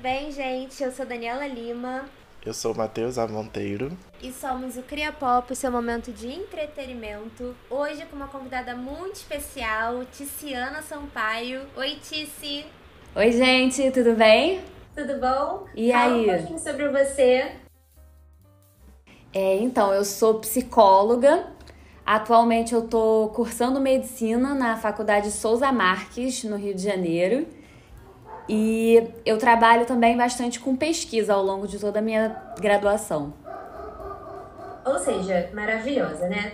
bem, gente? Eu sou Daniela Lima. Eu sou o Matheus Amonteiro. E somos o Cria Pop, seu momento de entretenimento. Hoje com uma convidada muito especial, Ticiana Sampaio. Oi, Tici. Oi, gente, tudo bem? Tudo bom? E Fala aí? um pouquinho sobre você. É, então, eu sou psicóloga. Atualmente eu tô cursando medicina na Faculdade Souza Marques, no Rio de Janeiro. E eu trabalho também bastante com pesquisa ao longo de toda a minha graduação. Ou seja, maravilhosa, né?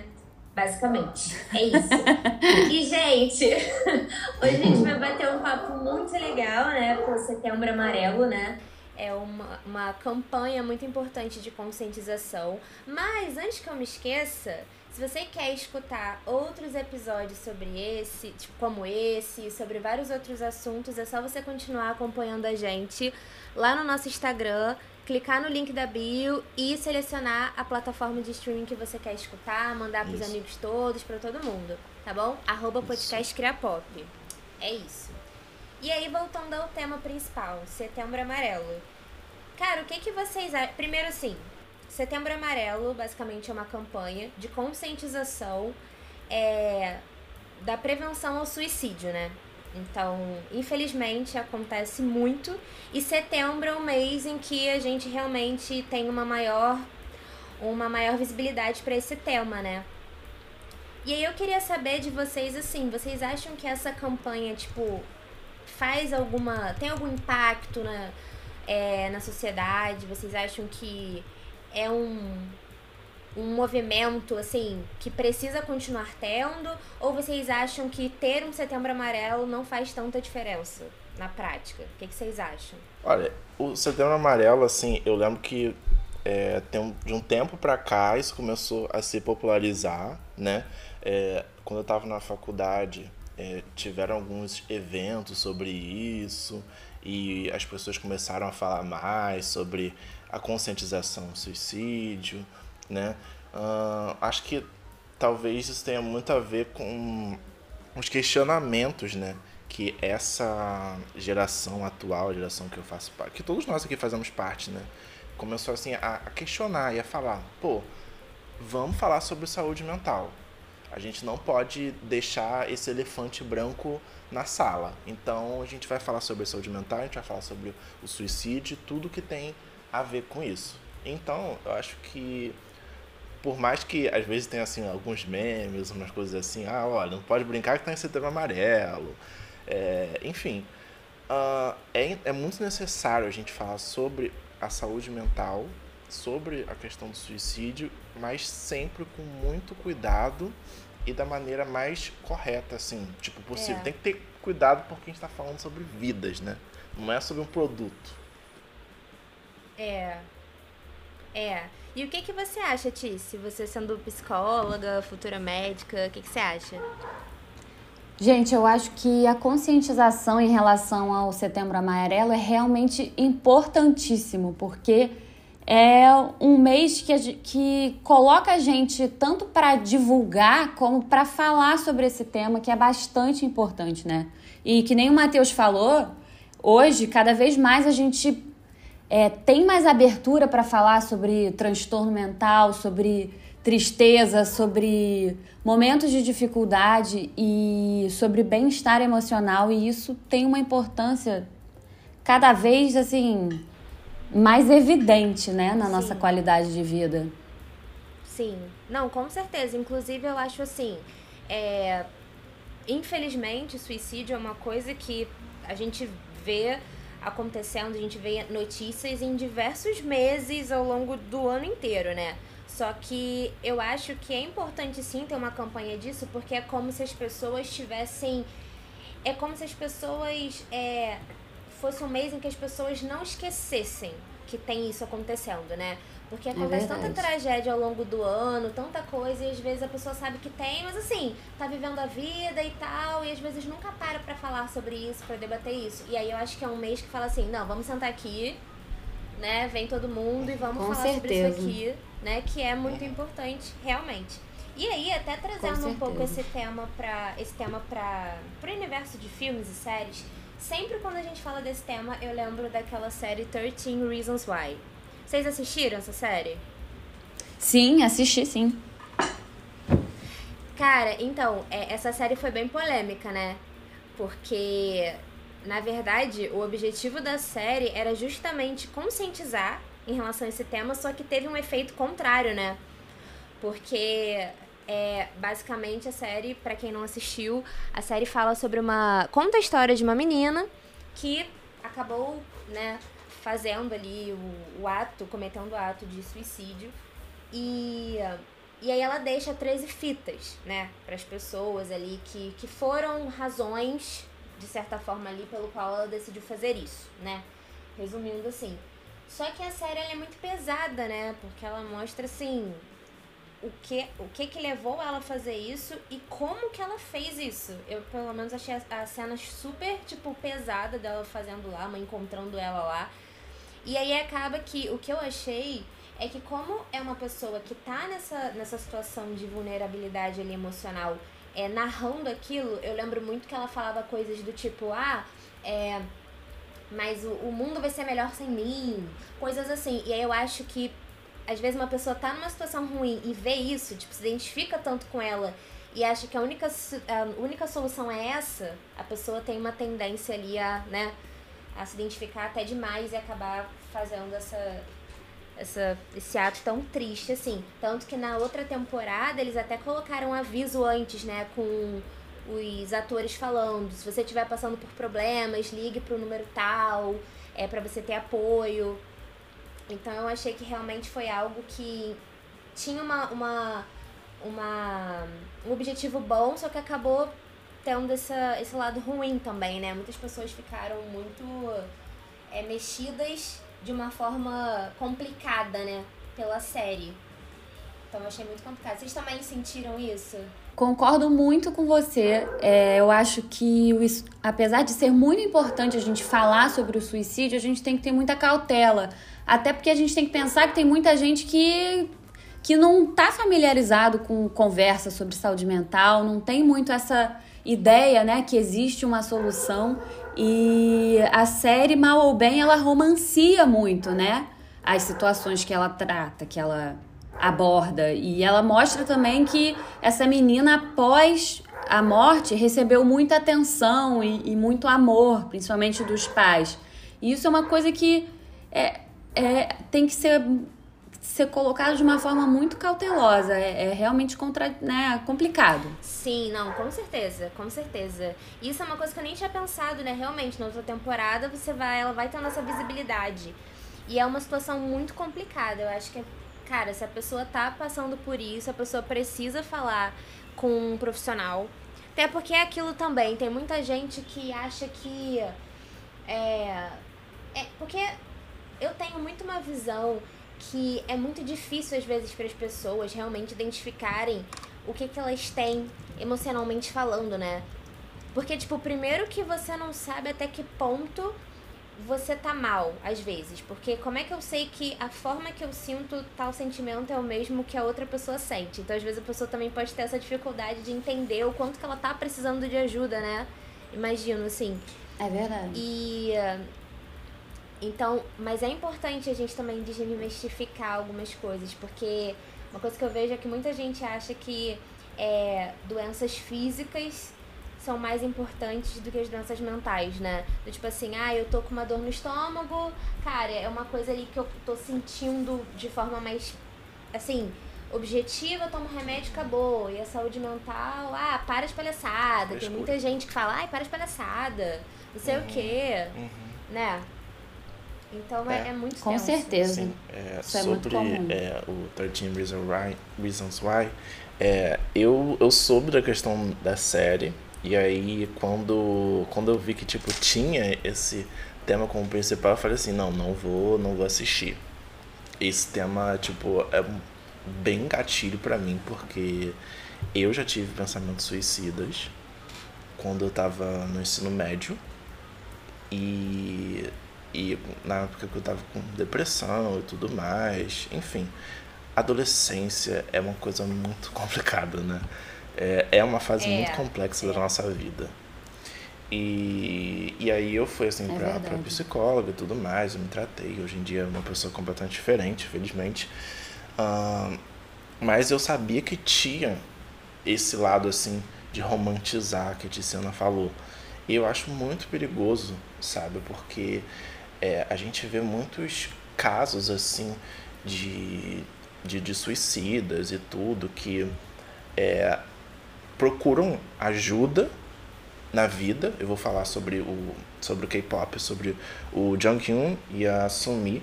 Basicamente. É isso. e, gente, hoje a gente vai bater um papo muito legal, né? Com o Setembro Amarelo, né? É uma, uma campanha muito importante de conscientização. Mas, antes que eu me esqueça, se você quer escutar outros episódios sobre esse, tipo, como esse, sobre vários outros assuntos, é só você continuar acompanhando a gente lá no nosso Instagram, clicar no link da bio e selecionar a plataforma de streaming que você quer escutar, mandar pros Isso. amigos todos, pra todo mundo, tá bom? Arroba podcast Criapop. É isso. E aí, voltando ao tema principal, Setembro Amarelo. Cara, o que que vocês acham? Primeiro, assim, Setembro Amarelo, basicamente, é uma campanha de conscientização é, da prevenção ao suicídio, né? Então, infelizmente, acontece muito. E setembro é um mês em que a gente realmente tem uma maior, uma maior visibilidade para esse tema, né? E aí eu queria saber de vocês, assim, vocês acham que essa campanha, tipo, faz alguma. tem algum impacto na, é, na sociedade? Vocês acham que é um, um movimento, assim, que precisa continuar tendo? Ou vocês acham que ter um setembro amarelo não faz tanta diferença na prática? O que, que vocês acham? Olha, o Setembro Amarelo, assim, eu lembro que é, tem de um tempo pra cá isso começou a se popularizar, né? É, quando eu tava na faculdade, é, tiveram alguns eventos sobre isso e as pessoas começaram a falar mais sobre a conscientização do suicídio, né? Ahn, acho que talvez isso tenha muito a ver com os questionamentos, né? Que essa geração atual, a geração que eu faço parte, que todos nós aqui fazemos parte, né? Começou assim a, a questionar e a falar, pô, vamos falar sobre saúde mental. A gente não pode deixar esse elefante branco na sala. Então a gente vai falar sobre saúde mental, a gente vai falar sobre o suicídio, tudo que tem a ver com isso. Então, eu acho que por mais que às vezes tenha assim alguns memes, umas coisas assim, ah, olha, não pode brincar que tá em setembro amarelo. É, enfim, ah, é, é muito necessário a gente falar sobre a saúde mental, sobre a questão do suicídio, mas sempre com muito cuidado e da maneira mais correta, assim, tipo, possível. É. Tem que ter cuidado porque a gente tá falando sobre vidas, né? Não é sobre um produto. É. É. E o que, que você acha, Tice? Você sendo psicóloga, futura médica, o que, que você acha? Gente, eu acho que a conscientização em relação ao Setembro Amarelo é realmente importantíssimo, porque é um mês que, que coloca a gente tanto para divulgar como para falar sobre esse tema, que é bastante importante, né? E que nem o Matheus falou, hoje, cada vez mais a gente é, tem mais abertura para falar sobre transtorno mental, sobre tristeza, sobre momentos de dificuldade e sobre bem-estar emocional, e isso tem uma importância cada vez assim mais evidente, né, na nossa Sim. qualidade de vida. Sim, não, com certeza. Inclusive, eu acho assim, é, infelizmente, suicídio é uma coisa que a gente vê acontecendo, a gente vê notícias em diversos meses ao longo do ano inteiro, né? Só que eu acho que é importante sim ter uma campanha disso, porque é como se as pessoas tivessem. É como se as pessoas. É, fosse um mês em que as pessoas não esquecessem que tem isso acontecendo, né? Porque acontece tanta verdade. tragédia ao longo do ano, tanta coisa, e às vezes a pessoa sabe que tem, mas assim, tá vivendo a vida e tal, e às vezes nunca para pra falar sobre isso, pra debater isso. E aí eu acho que é um mês que fala assim, não, vamos sentar aqui, né? Vem todo mundo e vamos Com falar sobre isso certeza. aqui, né? Que é muito importante, realmente. E aí, até trazendo um pouco esse certeza. tema para esse tema para pro universo de filmes e séries, sempre quando a gente fala desse tema, eu lembro daquela série 13 Reasons Why. Vocês assistiram essa série? Sim, assisti sim. Cara, então, é, essa série foi bem polêmica, né? Porque, na verdade, o objetivo da série era justamente conscientizar em relação a esse tema, só que teve um efeito contrário, né? Porque é, basicamente a série, para quem não assistiu, a série fala sobre uma. conta a história de uma menina que acabou, né, fazendo ali o, o ato, cometendo o ato de suicídio. E, e aí ela deixa 13 fitas, né, para as pessoas ali que, que foram razões, de certa forma ali, pelo qual ela decidiu fazer isso, né? Resumindo assim. Só que a série é muito pesada, né? Porque ela mostra assim o que o que que levou ela a fazer isso e como que ela fez isso. Eu pelo menos achei a, a cena super tipo pesada dela fazendo lá, uma encontrando ela lá. E aí acaba que o que eu achei é que como é uma pessoa que tá nessa, nessa situação de vulnerabilidade ali emocional, é, narrando aquilo, eu lembro muito que ela falava coisas do tipo, ah, é, mas o, o mundo vai ser melhor sem mim, coisas assim. E aí eu acho que às vezes uma pessoa tá numa situação ruim e vê isso, tipo, se identifica tanto com ela e acha que a única, a única solução é essa, a pessoa tem uma tendência ali a, né, a se identificar até demais e acabar fazendo essa, essa, esse ato tão triste, assim. Tanto que na outra temporada eles até colocaram um aviso antes, né, com os atores falando, se você estiver passando por problemas, ligue pro número tal, é para você ter apoio. Então eu achei que realmente foi algo que tinha uma, uma, uma um objetivo bom, só que acabou tendo essa, esse lado ruim também, né? Muitas pessoas ficaram muito é, mexidas de uma forma complicada, né? Pela série. Então eu achei muito complicado. Vocês também sentiram isso? Concordo muito com você. É, eu acho que, o, apesar de ser muito importante a gente falar sobre o suicídio, a gente tem que ter muita cautela. Até porque a gente tem que pensar que tem muita gente que, que não está familiarizado com conversa sobre saúde mental, não tem muito essa ideia né, que existe uma solução. E a série, mal ou bem, ela romancia muito, né? As situações que ela trata, que ela aborda. E ela mostra também que essa menina, após a morte, recebeu muita atenção e, e muito amor, principalmente dos pais. E isso é uma coisa que é, é, tem que ser, ser colocado de uma forma muito cautelosa. É, é realmente contra, né, complicado. Sim, não, com certeza, com certeza. Isso é uma coisa que eu nem tinha pensado, né? Realmente, na outra temporada você vai, ela vai tendo essa visibilidade. E é uma situação muito complicada. Eu acho que cara, se a pessoa tá passando por isso, a pessoa precisa falar com um profissional. Até porque é aquilo também, tem muita gente que acha que. É, é. Porque eu tenho muito uma visão que é muito difícil, às vezes, para as pessoas realmente identificarem o que, que elas têm emocionalmente falando, né? Porque, tipo, primeiro que você não sabe até que ponto você tá mal, às vezes. Porque como é que eu sei que a forma que eu sinto tal sentimento é o mesmo que a outra pessoa sente? Então, às vezes, a pessoa também pode ter essa dificuldade de entender o quanto que ela tá precisando de ajuda, né? Imagino, assim. É verdade. E. Então, mas é importante a gente também desmistificar algumas coisas, porque uma coisa que eu vejo é que muita gente acha que é, doenças físicas são mais importantes do que as doenças mentais, né? Do tipo assim, ah, eu tô com uma dor no estômago, cara, é uma coisa ali que eu tô sentindo de forma mais, assim, objetiva, eu tomo remédio, acabou. E a saúde mental, ah, para de palhaçada. Tem muita gente que fala, ai, para de palhaçada, não sei uhum, o quê, uhum. né? Então é, é, é muito Com tenso. certeza. Sim, é, Isso sobre é, o 13 Reasons Why, Reasons Why é, eu, eu soube da questão da série e aí, quando, quando eu vi que, tipo, tinha esse tema como principal, eu falei assim, não, não vou, não vou assistir. Esse tema, tipo, é bem gatilho para mim, porque eu já tive pensamentos suicidas quando eu tava no ensino médio. E, e na época que eu tava com depressão e tudo mais, enfim. Adolescência é uma coisa muito complicada, né? É, é uma fase é, muito complexa é. da nossa vida. E, e aí eu fui assim É pra, verdade. pra psicóloga e tudo mais, eu me tratei. Hoje em dia é uma pessoa completamente diferente, felizmente. Ahn, mas eu sabia que tinha esse lado assim de romantizar que a Tiziana falou. E eu acho muito perigoso, sabe? Porque é, a gente vê muitos casos assim de, de, de suicidas e tudo que é, procuram ajuda na vida. Eu vou falar sobre o, sobre o K-pop, sobre o Junghyun e a Sumi.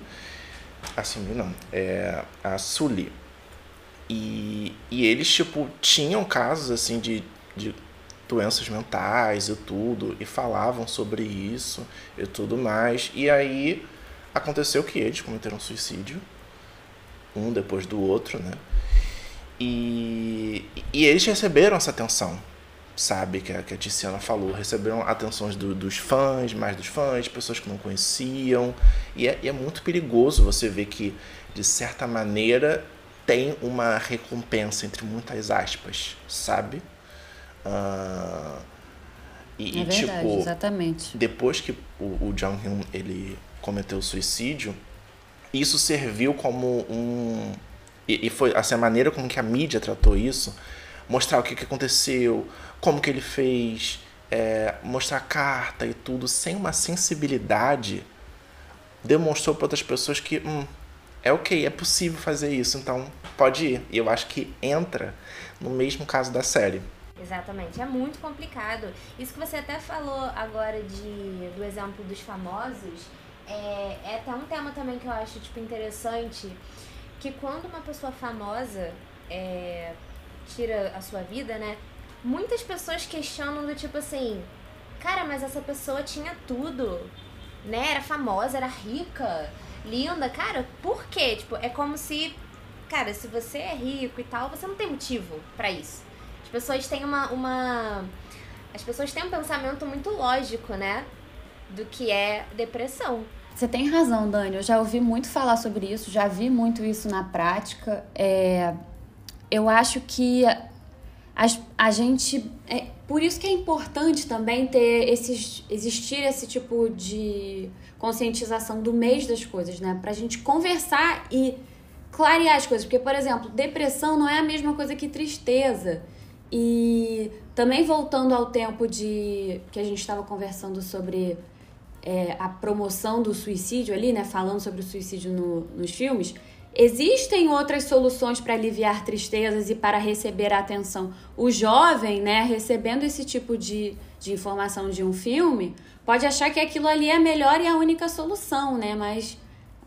A Sumi não, é a Sully. E, e eles, tipo, tinham casos, assim, de, de doenças mentais e tudo, e falavam sobre isso e tudo mais. E aí aconteceu que eles cometeram suicídio, um depois do outro, né? E, e eles receberam essa atenção, sabe? Que a, que a Tiziana falou. Receberam atenções do, dos fãs, mais dos fãs, pessoas que não conheciam. E é, e é muito perigoso você ver que, de certa maneira, tem uma recompensa, entre muitas aspas, sabe? Ah, e, É verdade, tipo, exatamente. depois que o, o Jong Hyun ele cometeu o suicídio, isso serviu como um e, e foi assim, a maneira com que a mídia tratou isso, mostrar o que, que aconteceu, como que ele fez, é, mostrar a carta e tudo, sem uma sensibilidade, demonstrou para outras pessoas que hum, é ok, é possível fazer isso, então pode ir. E eu acho que entra no mesmo caso da série. Exatamente, é muito complicado. Isso que você até falou agora de, do exemplo dos famosos, é, é até um tema também que eu acho tipo, interessante, que quando uma pessoa famosa é, tira a sua vida, né? Muitas pessoas questionam do tipo assim, cara, mas essa pessoa tinha tudo, né? Era famosa, era rica, linda, cara, por quê? Tipo, é como se, cara, se você é rico e tal, você não tem motivo pra isso. As pessoas têm uma, uma. As pessoas têm um pensamento muito lógico, né? Do que é depressão. Você tem razão, Dani. Eu já ouvi muito falar sobre isso, já vi muito isso na prática. É, eu acho que a, a gente. É, por isso que é importante também ter esses, existir esse tipo de conscientização do mês das coisas, né? Pra gente conversar e clarear as coisas. Porque, por exemplo, depressão não é a mesma coisa que tristeza. E também voltando ao tempo de que a gente estava conversando sobre é, a promoção do suicídio ali, né? Falando sobre o suicídio no, nos filmes. Existem outras soluções para aliviar tristezas e para receber a atenção. O jovem, né, recebendo esse tipo de, de informação de um filme, pode achar que aquilo ali é a melhor e a única solução, né? Mas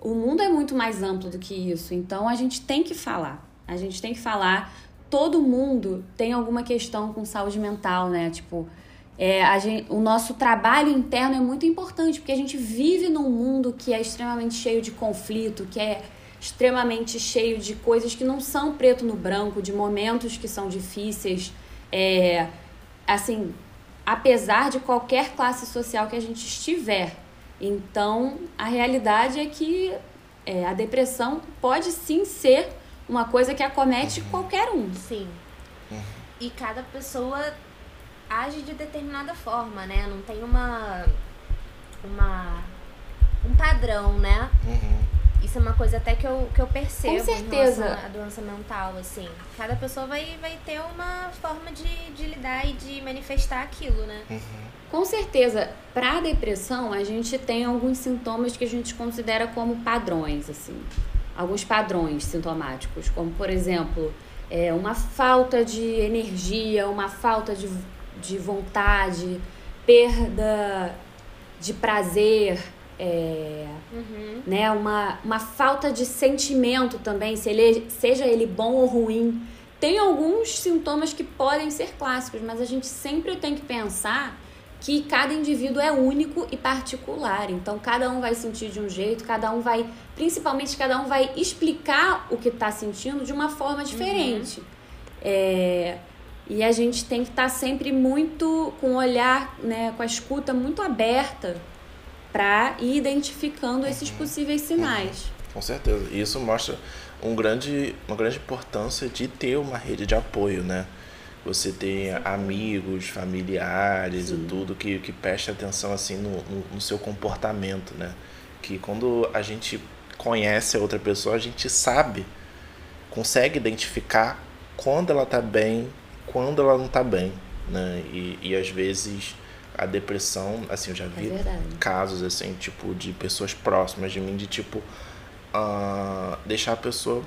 o mundo é muito mais amplo do que isso. Então a gente tem que falar. A gente tem que falar. Todo mundo tem alguma questão com saúde mental, né? Tipo, é, gente, o nosso trabalho interno é muito importante, porque a gente vive num mundo que é extremamente cheio de conflito, que é extremamente cheio de coisas que não são preto no branco, de momentos que são difíceis. É, assim, apesar de qualquer classe social que a gente estiver. Então, a realidade é que é, a depressão pode sim ser uma coisa que acomete qualquer um. Sim. E cada pessoa age de determinada forma, né? Não tem uma. uma um padrão, né? Uhum. Isso é uma coisa até que eu, que eu percebo Com certeza. em à doença mental, assim. Cada pessoa vai, vai ter uma forma de, de lidar e de manifestar aquilo, né? Com certeza, para a depressão, a gente tem alguns sintomas que a gente considera como padrões, assim. Alguns padrões sintomáticos, como, por exemplo, é, uma falta de energia, uma falta de, de vontade, perda de prazer, é, Uhum. né? Uma, uma falta de sentimento também, se ele, seja ele bom ou ruim. Tem alguns sintomas que podem ser clássicos, mas a gente sempre tem que pensar que cada indivíduo é único e particular. Então, cada um vai sentir de um jeito, cada um vai, principalmente, cada um vai explicar o que está sentindo de uma forma diferente. É, e a gente tem que estar sempre muito com o olhar, né, com a escuta muito aberta para ir identificando esses possíveis sinais. Com certeza. E isso mostra um grande, uma grande importância de ter uma rede de apoio, né? Você ter amigos, familiares Sim. e tudo que, que preste atenção assim no, no, no, seu comportamento, né? Que quando a gente conhece a outra pessoa, a gente sabe, consegue identificar quando ela tá bem, quando ela não tá bem, né? E, e às vezes a depressão, assim, eu já vi é casos assim, tipo, de pessoas próximas de mim, de tipo, uh, deixar a pessoa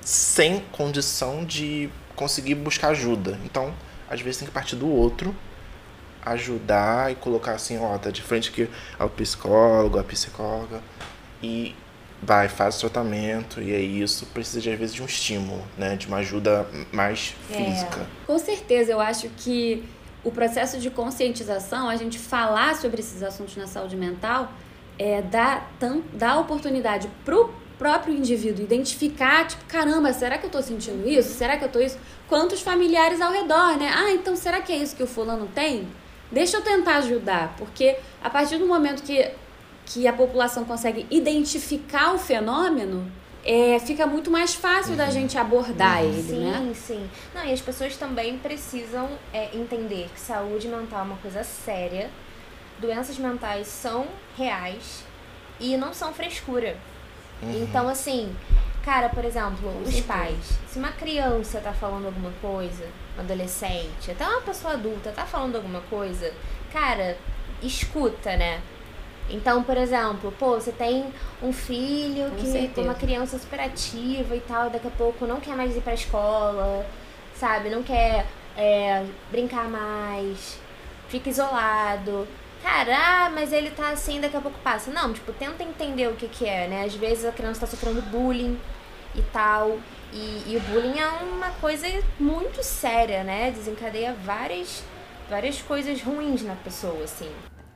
sem condição de conseguir buscar ajuda. Então, às vezes tem que partir do outro, ajudar e colocar assim, ó, tá de frente aqui ao psicólogo, a psicóloga e vai, faz o tratamento e é isso. Precisa de, às vezes de um estímulo, né? De uma ajuda mais é. física. É, com certeza, eu acho que o processo de conscientização, a gente falar sobre esses assuntos na saúde mental, é, dá, tam, dá oportunidade pro próprio indivíduo identificar, tipo, caramba, será que eu tô sentindo isso? Será que eu tô isso? Quantos familiares ao redor, né? Ah, então será que é isso que o fulano tem? Deixa eu tentar ajudar, porque a partir do momento que, que a população consegue identificar o fenômeno, é, fica muito mais fácil uhum. da gente abordar uhum. ele, sim, né? Sim, sim. Não, e as pessoas também precisam é, entender que saúde mental é uma coisa séria, doenças mentais são reais e não são frescura. Uhum. Então, assim, cara, por exemplo, os pais. Se uma criança tá falando alguma coisa, um adolescente, até uma pessoa adulta tá falando alguma coisa, cara, escuta, né? Então, por exemplo, pô, você tem um filho Com que é uma criança super ativa e tal, e daqui a pouco não quer mais ir pra escola, sabe? Não quer é, brincar mais, fica isolado. Cara, ah, mas ele tá assim, daqui a pouco passa. Não, tipo, tenta entender o que que é, né? Às vezes a criança tá sofrendo bullying e tal. E, e o bullying é uma coisa muito séria, né? Desencadeia várias, várias coisas ruins na pessoa, assim.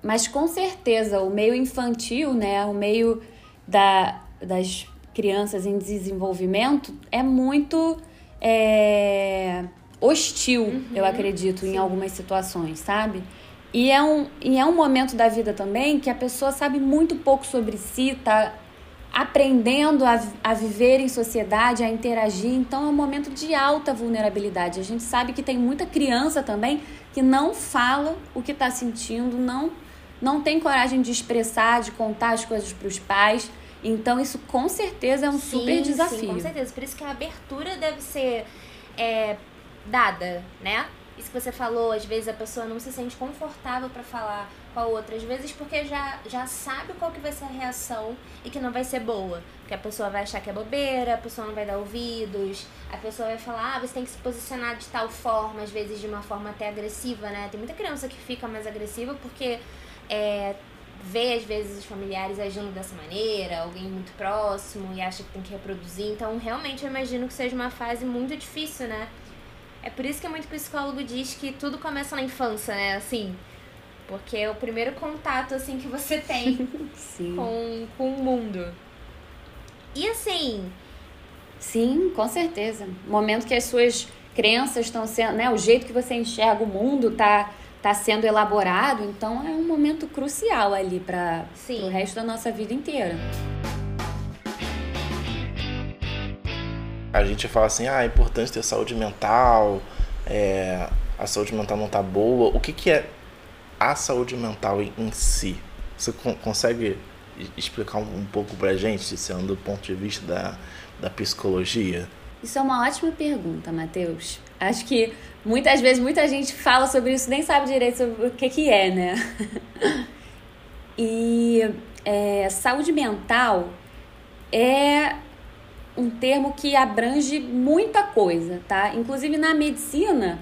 Mas com certeza o meio infantil, né, o meio da, das crianças em desenvolvimento é muito é, hostil, uhum, eu acredito, sim. em algumas situações, sabe? E é, um, e é um momento da vida também que a pessoa sabe muito pouco sobre si, tá aprendendo a, a viver em sociedade, a interagir. Então é um momento de alta vulnerabilidade. A gente sabe que tem muita criança também que não fala o que está sentindo, não não tem coragem de expressar, de contar as coisas para os pais. Então, isso com certeza é um sim, super desafio. Sim, com certeza. Por isso que a abertura deve ser é, dada, né? Isso que você falou, às vezes a pessoa não se sente confortável para falar com a outra, às vezes porque já, já sabe qual que vai ser a reação e que não vai ser boa. Porque a pessoa vai achar que é bobeira, a pessoa não vai dar ouvidos, a pessoa vai falar, ah, você tem que se posicionar de tal forma, às vezes de uma forma até agressiva, né? Tem muita criança que fica mais agressiva porque é, vê às vezes os familiares agindo dessa maneira, alguém muito próximo e acha que tem que reproduzir. Então, realmente eu imagino que seja uma fase muito difícil, né? É por isso que muito psicólogo diz que tudo começa na infância, né? Assim, porque é o primeiro contato assim que você tem com, com o mundo. E assim, sim, com certeza. Momento que as suas crenças estão sendo, né, o jeito que você enxerga o mundo tá está sendo elaborado, então é um momento crucial ali para o resto da nossa vida inteira. A gente fala assim, ah, é importante ter saúde mental, é, a saúde mental não tá boa. O que, que é a saúde mental em si? Você consegue explicar um, um pouco pra gente, sendo do ponto de vista da, da psicologia? Isso é uma ótima pergunta, Matheus. Acho que muitas vezes muita gente fala sobre isso nem sabe direito sobre o que, que é, né? e é, saúde mental é um termo que abrange muita coisa, tá? Inclusive na medicina,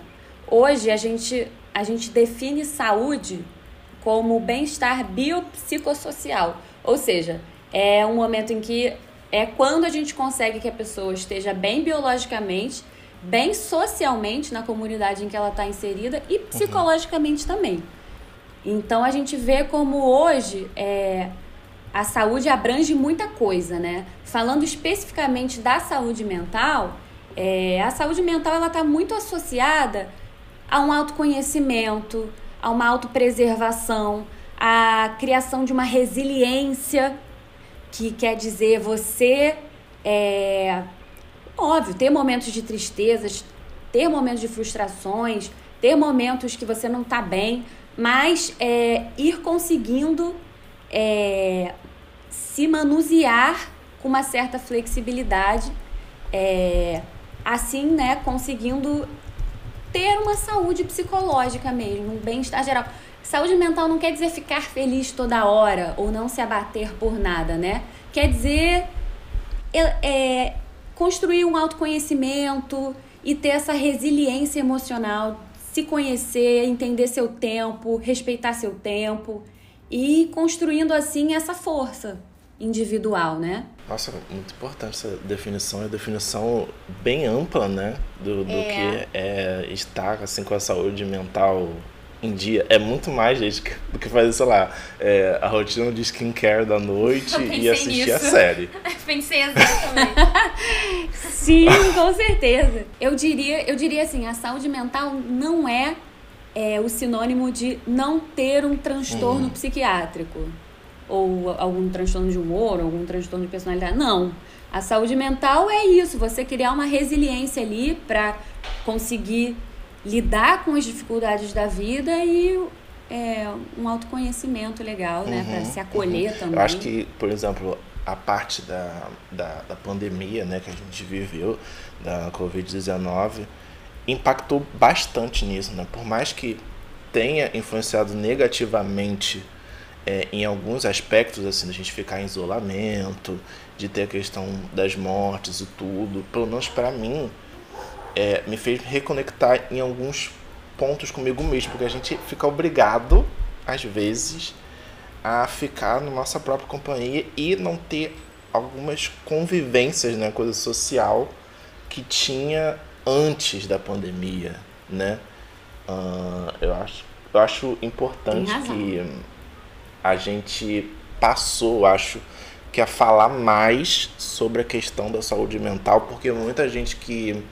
hoje a gente, a gente define saúde como bem-estar biopsicossocial, ou seja, é um momento em que é quando a gente consegue que a pessoa esteja bem biologicamente bem socialmente na comunidade em que ela está inserida e psicologicamente uhum. também. Então a gente vê como hoje é, a saúde abrange muita coisa, né? Falando especificamente da saúde mental, é, a saúde mental ela está muito associada a um autoconhecimento, a uma autopreservação, a criação de uma resiliência, que quer dizer você é, Óbvio, ter momentos de tristezas, ter momentos de frustrações, ter momentos que você não está bem, mas é, ir conseguindo é, se manusear com uma certa flexibilidade, é, assim, né, conseguindo ter uma saúde psicológica mesmo, um bem-estar geral. Saúde mental não quer dizer ficar feliz toda hora ou não se abater por nada, né? Quer dizer é, é construir um autoconhecimento e ter essa resiliência emocional, se conhecer, entender seu tempo, respeitar seu tempo e construindo assim essa força individual, né? Nossa, muito importante essa definição, é definição bem ampla, né, do, do é. que é estar assim com a saúde mental em dia. É muito mais, gente, do que fazer, sei lá, é, a rotina de skincare da noite e assistir nisso. a série. Pensei exatamente. Sim, com certeza. Eu diria, eu diria assim, a saúde mental não é, é o sinônimo de não ter um transtorno uhum. psiquiátrico ou algum transtorno de humor, algum transtorno de personalidade. Não. A saúde mental é isso, você criar uma resiliência ali para conseguir lidar com as dificuldades da vida e é, um autoconhecimento legal, né? Uhum, para se acolher uhum. também. Eu acho que, por exemplo, a parte da, da, da pandemia né, que a gente viveu, da Covid-19, impactou bastante nisso, né? Por mais que tenha influenciado negativamente é, em alguns aspectos, assim, da gente ficar em isolamento, de ter a questão das mortes e tudo, pelo menos para mim, é, me fez reconectar em alguns pontos comigo mesmo, porque a gente fica obrigado, às vezes, a ficar na nossa própria companhia e não ter algumas convivências, né, coisa social que tinha antes da pandemia, né? Uh, eu acho, eu acho importante que a gente passou, acho, que a falar mais sobre a questão da saúde mental, porque muita gente que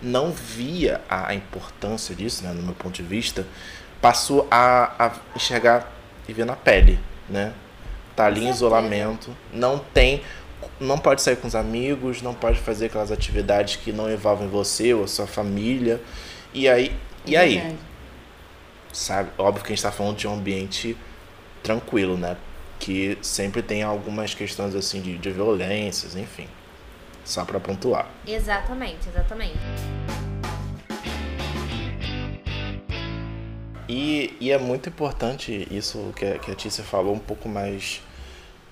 não via a importância disso, né, no meu ponto de vista, passou a, a enxergar e ver na pele, né? Tá ali em isolamento, não tem, não pode sair com os amigos, não pode fazer aquelas atividades que não envolvem você ou a sua família. E aí, e aí? Sabe? Óbvio que a gente está falando de um ambiente tranquilo, né? Que sempre tem algumas questões assim de, de violências, enfim. Só para pontuar. Exatamente, exatamente. E, e é muito importante isso que a, que a Tícia falou um pouco mais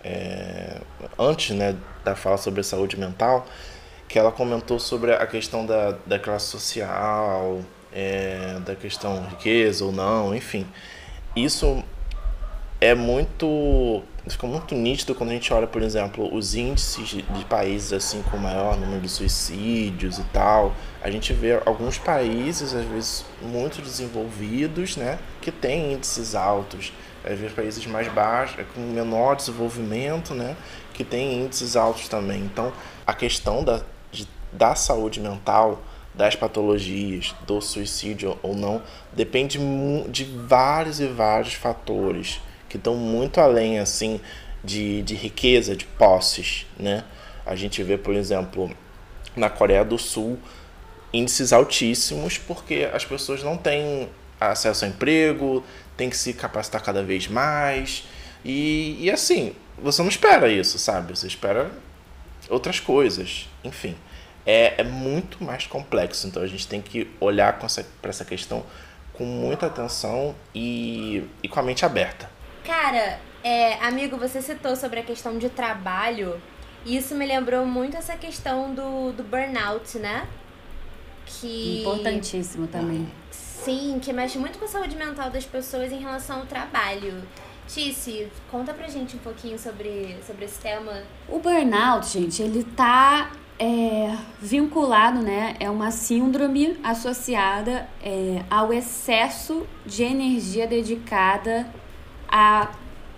é, antes né, da fala sobre saúde mental, que ela comentou sobre a questão da, da classe social, é, da questão riqueza ou não, enfim. Isso é muito fica muito nítido quando a gente olha, por exemplo, os índices de, países assim com maior número de suicídios e tal. A gente vê alguns países, às vezes muito desenvolvidos, né, que têm índices altos. Às vezes países mais baixos, com menor desenvolvimento, né, que têm índices altos também. Então, a questão da, de, da saúde mental das patologias, do suicídio ou não, depende de vários e vários fatores que estão muito além assim de, de riqueza, de posses, né? A gente vê, por exemplo, na Coreia do Sul índices altíssimos porque as pessoas não têm acesso a emprego, tem que se capacitar cada vez mais e, e assim você não espera isso, sabe? Você espera outras coisas, enfim. É, é muito mais complexo, então a gente tem que olhar para essa, essa questão com muita atenção e, e com a mente aberta. Cara, é, amigo, você citou sobre a questão de trabalho. E isso me lembrou muito essa questão do, do burnout, né? Que... Importantíssimo também. Sim, que mexe muito com a saúde mental das pessoas em relação ao trabalho. Tice, conta pra gente um pouquinho sobre, sobre esse tema. O burnout, gente, ele tá é, vinculado, né? É uma síndrome associada é, ao excesso de energia dedicada a,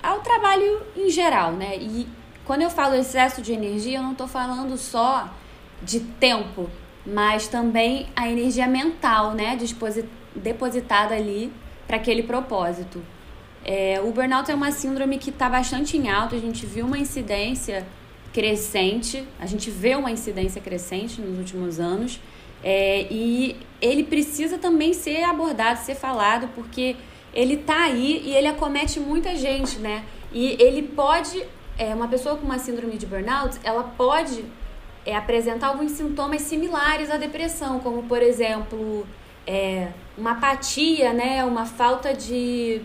ao trabalho em geral, né? E quando eu falo excesso de energia, eu não estou falando só de tempo, mas também a energia mental, né? Depositada ali para aquele propósito. É, o burnout é uma síndrome que está bastante em alta, a gente viu uma incidência crescente, a gente vê uma incidência crescente nos últimos anos. É, e ele precisa também ser abordado, ser falado, porque ele tá aí e ele acomete muita gente, né? E ele pode, é, uma pessoa com uma síndrome de burnout, ela pode é, apresentar alguns sintomas similares à depressão, como por exemplo, é, uma apatia, né? Uma falta de,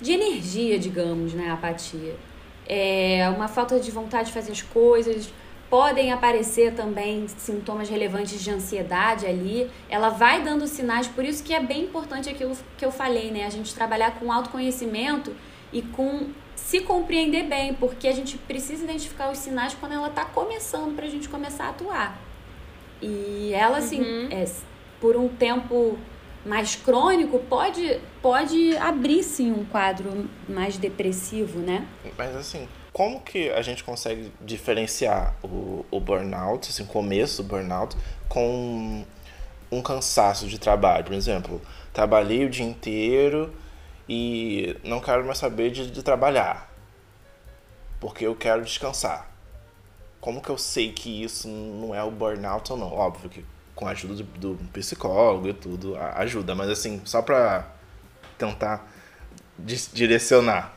de energia, digamos, né? Apatia. É, uma falta de vontade de fazer as coisas, podem aparecer também sintomas relevantes de ansiedade ali. Ela vai dando sinais, por isso que é bem importante aquilo que eu falei, né? A gente trabalhar com autoconhecimento e com se compreender bem, porque a gente precisa identificar os sinais quando ela está começando para a gente começar a atuar. E ela, assim, uhum. é, por um tempo mais crônico, pode, pode abrir sim um quadro mais depressivo, né? Mas assim, como que a gente consegue diferenciar o, o burnout, assim, o começo do burnout, com um cansaço de trabalho? Por exemplo, trabalhei o dia inteiro e não quero mais saber de, de trabalhar, porque eu quero descansar. Como que eu sei que isso não é o burnout ou não? Óbvio que com a ajuda do, do psicólogo e tudo ajuda, mas assim, só para tentar direcionar.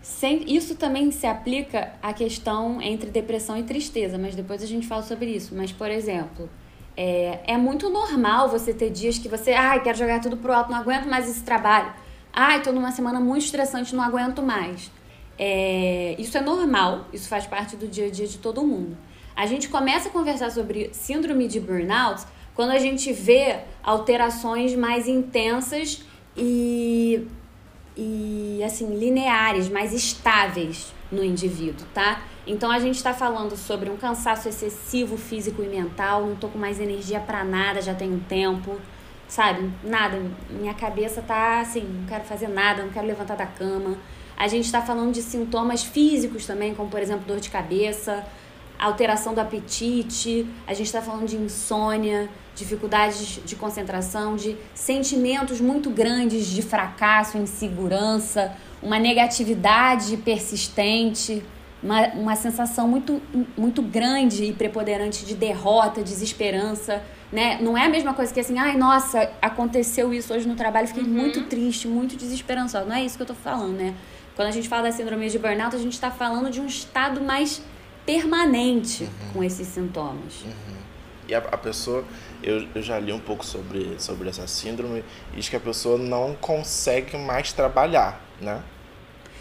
Sem, isso também se aplica à questão entre depressão e tristeza, mas depois a gente fala sobre isso. Mas, por exemplo, é, é muito normal você ter dias que você, ai, quero jogar tudo pro alto, não aguento mais esse trabalho. Ai, tô numa semana muito estressante, não aguento mais. É, isso é normal, isso faz parte do dia a dia de todo mundo. A gente começa a conversar sobre síndrome de burnout quando a gente vê alterações mais intensas e e assim lineares, mais estáveis no indivíduo, tá? Então a gente está falando sobre um cansaço excessivo físico e mental, não tô com mais energia para nada, já tem um tempo, sabe? Nada, minha cabeça tá assim, não quero fazer nada, não quero levantar da cama. A gente está falando de sintomas físicos também, como por exemplo dor de cabeça, alteração do apetite, a gente está falando de insônia, dificuldades de concentração, de sentimentos muito grandes de fracasso, insegurança, uma negatividade persistente, uma, uma sensação muito, muito grande e preponderante de derrota, desesperança. Né? Não é a mesma coisa que assim, ai, nossa, aconteceu isso hoje no trabalho, fiquei uhum. muito triste, muito desesperançosa. Não é isso que eu tô falando, né? Quando a gente fala da síndrome de burnout, a gente está falando de um estado mais permanente uhum. com esses sintomas. Uhum. E a, a pessoa, eu, eu já li um pouco sobre, sobre essa síndrome, e diz que a pessoa não consegue mais trabalhar, né?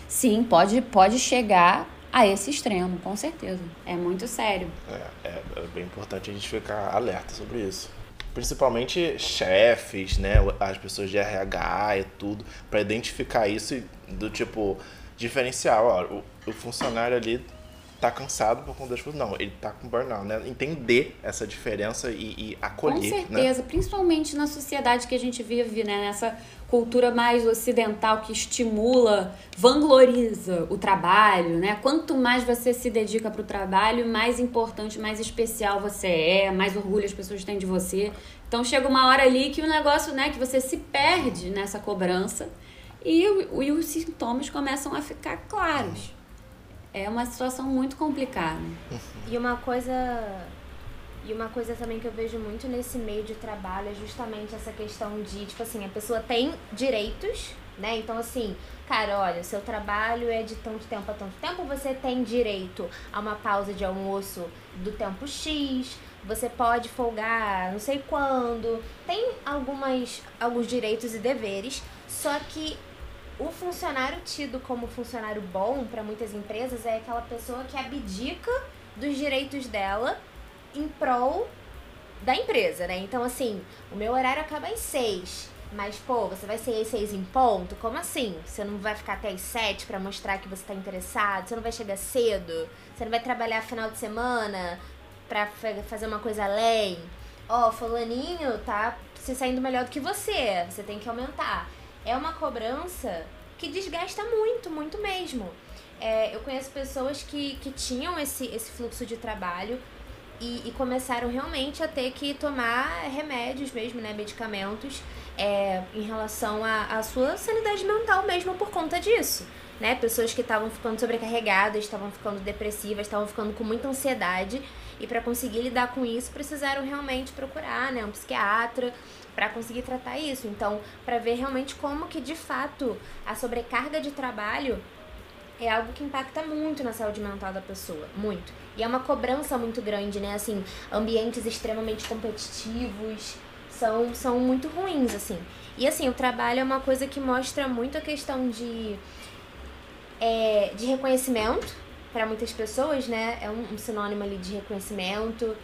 Sim, pode, pode chegar a esse extremo, com certeza. É muito sério. É, é, é bem importante a gente ficar alerta sobre isso. Principalmente chefes, né? As pessoas de RH e tudo, para identificar isso do tipo diferencial. Ó, o, o funcionário ali tá cansado por conta das coisas. Não, ele tá com burnout, né? Entender essa diferença e, e acolher. Com né? certeza, né? principalmente na sociedade que a gente vive, né? Nessa cultura mais ocidental que estimula, vangloriza o trabalho, né? Quanto mais você se dedica para o trabalho, mais importante, mais especial você é, mais orgulho as pessoas têm de você. Então chega uma hora ali que o negócio, né? Que você se perde nessa cobrança e, e os sintomas começam a ficar claros é uma situação muito complicada. E uma coisa e uma coisa também que eu vejo muito nesse meio de trabalho é justamente essa questão de, tipo assim, a pessoa tem direitos, né? Então, assim, cara, olha, seu trabalho é de tanto tempo a tanto tempo, você tem direito a uma pausa de almoço do tempo X, você pode folgar não sei quando. Tem algumas, alguns direitos e deveres, só que o funcionário tido como funcionário bom para muitas empresas é aquela pessoa que abdica dos direitos dela em prol da empresa, né? Então, assim, o meu horário acaba às seis. Mas, pô, você vai ser às seis em ponto? Como assim? Você não vai ficar até às sete para mostrar que você tá interessado? Você não vai chegar cedo? Você não vai trabalhar final de semana pra fazer uma coisa além? Ó, oh, fulaninho tá se saindo melhor do que você. Você tem que aumentar é uma cobrança que desgasta muito, muito mesmo. É, eu conheço pessoas que, que tinham esse, esse fluxo de trabalho e, e começaram realmente a ter que tomar remédios mesmo, né, medicamentos, é, em relação à sua sanidade mental mesmo por conta disso. Né? Pessoas que estavam ficando sobrecarregadas, estavam ficando depressivas, estavam ficando com muita ansiedade E para conseguir lidar com isso, precisaram realmente procurar, né, um psiquiatra para conseguir tratar isso. Então, para ver realmente como que de fato a sobrecarga de trabalho é algo que impacta muito na saúde mental da pessoa, muito. E é uma cobrança muito grande, né? Assim, ambientes extremamente competitivos são, são muito ruins, assim. E assim, o trabalho é uma coisa que mostra muito a questão de, é, de reconhecimento para muitas pessoas, né? É um, um sinônimo ali de reconhecimento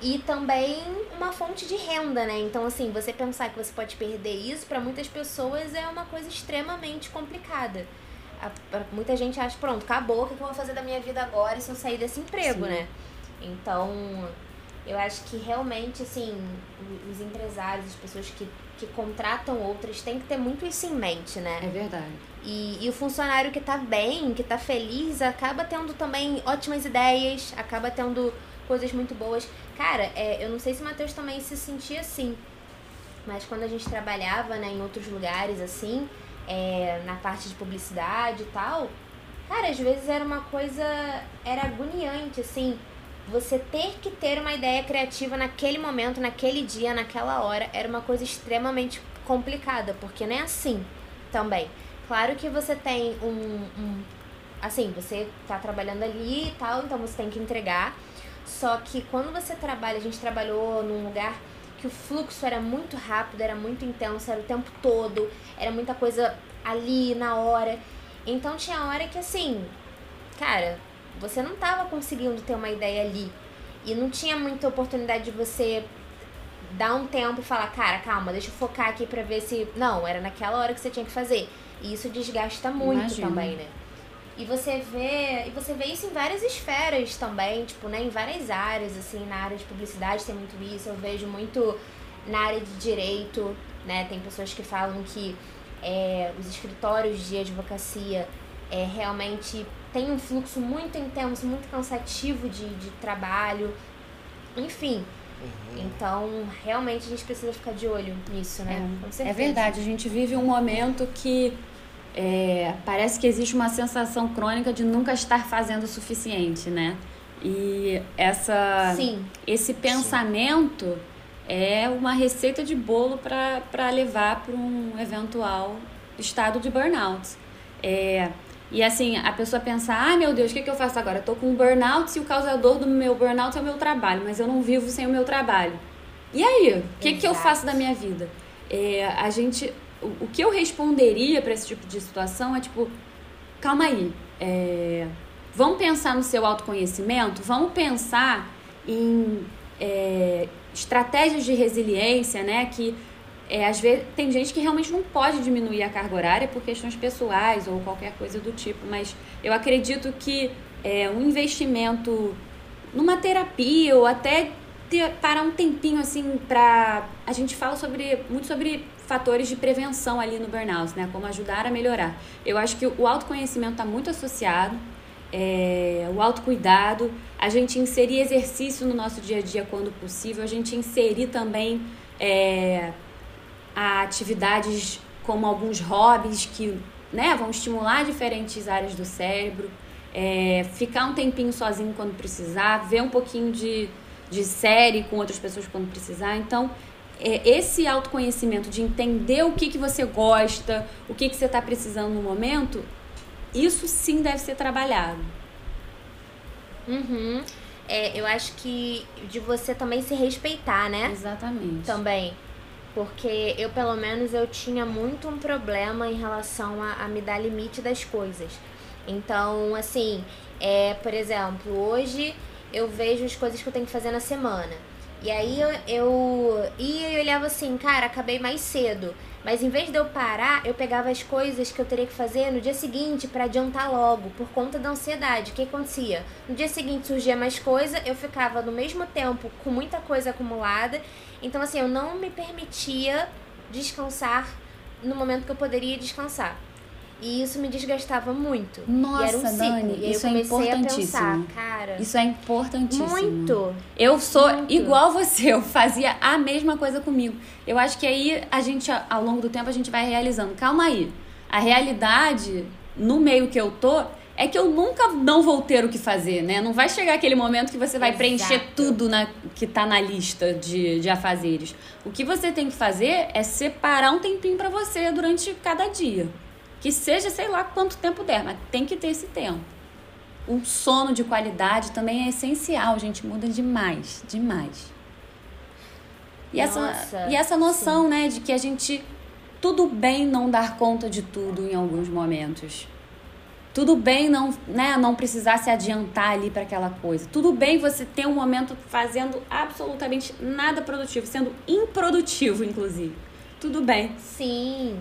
e também uma fonte de renda, né? Então, assim, você pensar que você pode perder isso, para muitas pessoas é uma coisa extremamente complicada muita gente acha, pronto, acabou, o que eu vou fazer da minha vida agora se eu sair desse emprego, Sim. né? Então, eu acho que realmente, assim, os empresários, as pessoas que, que contratam outras, têm que ter muito isso em mente, né? É verdade. E, e o funcionário que tá bem, que tá feliz, acaba tendo também ótimas ideias, acaba tendo coisas muito boas. Cara, é, eu não sei se o Matheus também se sentia assim, mas quando a gente trabalhava, né, em outros lugares, assim, é, na parte de publicidade e tal, cara, às vezes era uma coisa. Era agoniante, assim. Você ter que ter uma ideia criativa naquele momento, naquele dia, naquela hora, era uma coisa extremamente complicada, porque não é assim também. Claro que você tem um, um assim, você tá trabalhando ali e tal, então você tem que entregar. Só que quando você trabalha, a gente trabalhou num lugar que o fluxo era muito rápido, era muito intenso, era o tempo todo, era muita coisa ali na hora. Então tinha hora que assim, cara, você não tava conseguindo ter uma ideia ali. E não tinha muita oportunidade de você dar um tempo e falar, cara, calma, deixa eu focar aqui pra ver se. Não, era naquela hora que você tinha que fazer. E isso desgasta muito Imagina. também, né? E você vê, e você vê isso em várias esferas também, tipo, né, em várias áreas, assim, na área de publicidade tem muito isso, eu vejo muito na área de direito, né? Tem pessoas que falam que é, os escritórios de advocacia é, realmente tem um fluxo muito intenso, muito cansativo de, de trabalho, enfim. Uhum. Então, realmente a gente precisa ficar de olho nisso, né? É, é verdade, a gente vive um momento que é, parece que existe uma sensação crônica de nunca estar fazendo o suficiente, né? E essa, Sim. esse pensamento Sim. é uma receita de bolo para levar para um eventual estado de burnout. É, e assim, a pessoa pensa, ah, meu Deus, o que, que eu faço agora? Eu tô com um burnout e o causador do meu burnout é o meu trabalho, mas eu não vivo sem o meu trabalho. E aí, o que, que eu faço da minha vida? É, a gente o, que eu responderia para esse tipo de situação é tipo, calma aí, é, vamos pensar no seu autoconhecimento, vamos pensar em é, estratégias de resiliência, né? Que é, às vezes tem gente que realmente não pode diminuir a carga horária por questões pessoais ou qualquer coisa do tipo, mas eu acredito que é, um investimento numa terapia ou até ter, parar um tempinho assim para a gente fala sobre muito sobre fatores de prevenção ali no burnout, né? Como ajudar a melhorar. Eu acho que o autoconhecimento está muito associado, é, o autocuidado, a gente inserir exercício no nosso dia a dia quando possível, a gente inserir também é, atividades como alguns hobbies que né, vão estimular diferentes áreas do cérebro, é, ficar um tempinho sozinho quando precisar, ver um pouquinho de, de série com outras pessoas quando precisar. Então, é, esse autoconhecimento de entender o que, que você gosta, o que, que você está precisando no momento, isso sim deve ser trabalhado. Uhum. É, eu acho que de você também se respeitar, né? Exatamente. Também. Porque eu, pelo menos, eu tinha muito um problema em relação a, a me dar limite das coisas. Então, assim, é, por exemplo, hoje eu vejo as coisas que eu tenho que fazer na semana. E aí eu, ia e olhava assim, cara, acabei mais cedo. Mas em vez de eu parar, eu pegava as coisas que eu teria que fazer no dia seguinte para adiantar logo, por conta da ansiedade. O que acontecia? No dia seguinte surgia mais coisa, eu ficava no mesmo tempo com muita coisa acumulada. Então, assim, eu não me permitia descansar no momento que eu poderia descansar. E isso me desgastava muito. Nossa, e era um ciclo. Dani, e isso é importantíssimo. Pensar, cara, isso é importantíssimo. Muito. Eu sou muito. igual você, eu fazia a mesma coisa comigo. Eu acho que aí a gente, ao longo do tempo, a gente vai realizando. Calma aí. A realidade, no meio que eu tô, é que eu nunca não vou ter o que fazer, né? Não vai chegar aquele momento que você vai Exato. preencher tudo na, que tá na lista de, de afazeres. O que você tem que fazer é separar um tempinho para você durante cada dia. Que seja, sei lá quanto tempo der, mas tem que ter esse tempo. Um sono de qualidade também é essencial, gente. Muda demais, demais. E essa, Nossa, e essa noção, né, de que a gente tudo bem não dar conta de tudo em alguns momentos. Tudo bem não, né, não precisar se adiantar ali para aquela coisa. Tudo bem você ter um momento fazendo absolutamente nada produtivo, sendo improdutivo, inclusive. Tudo bem. Sim.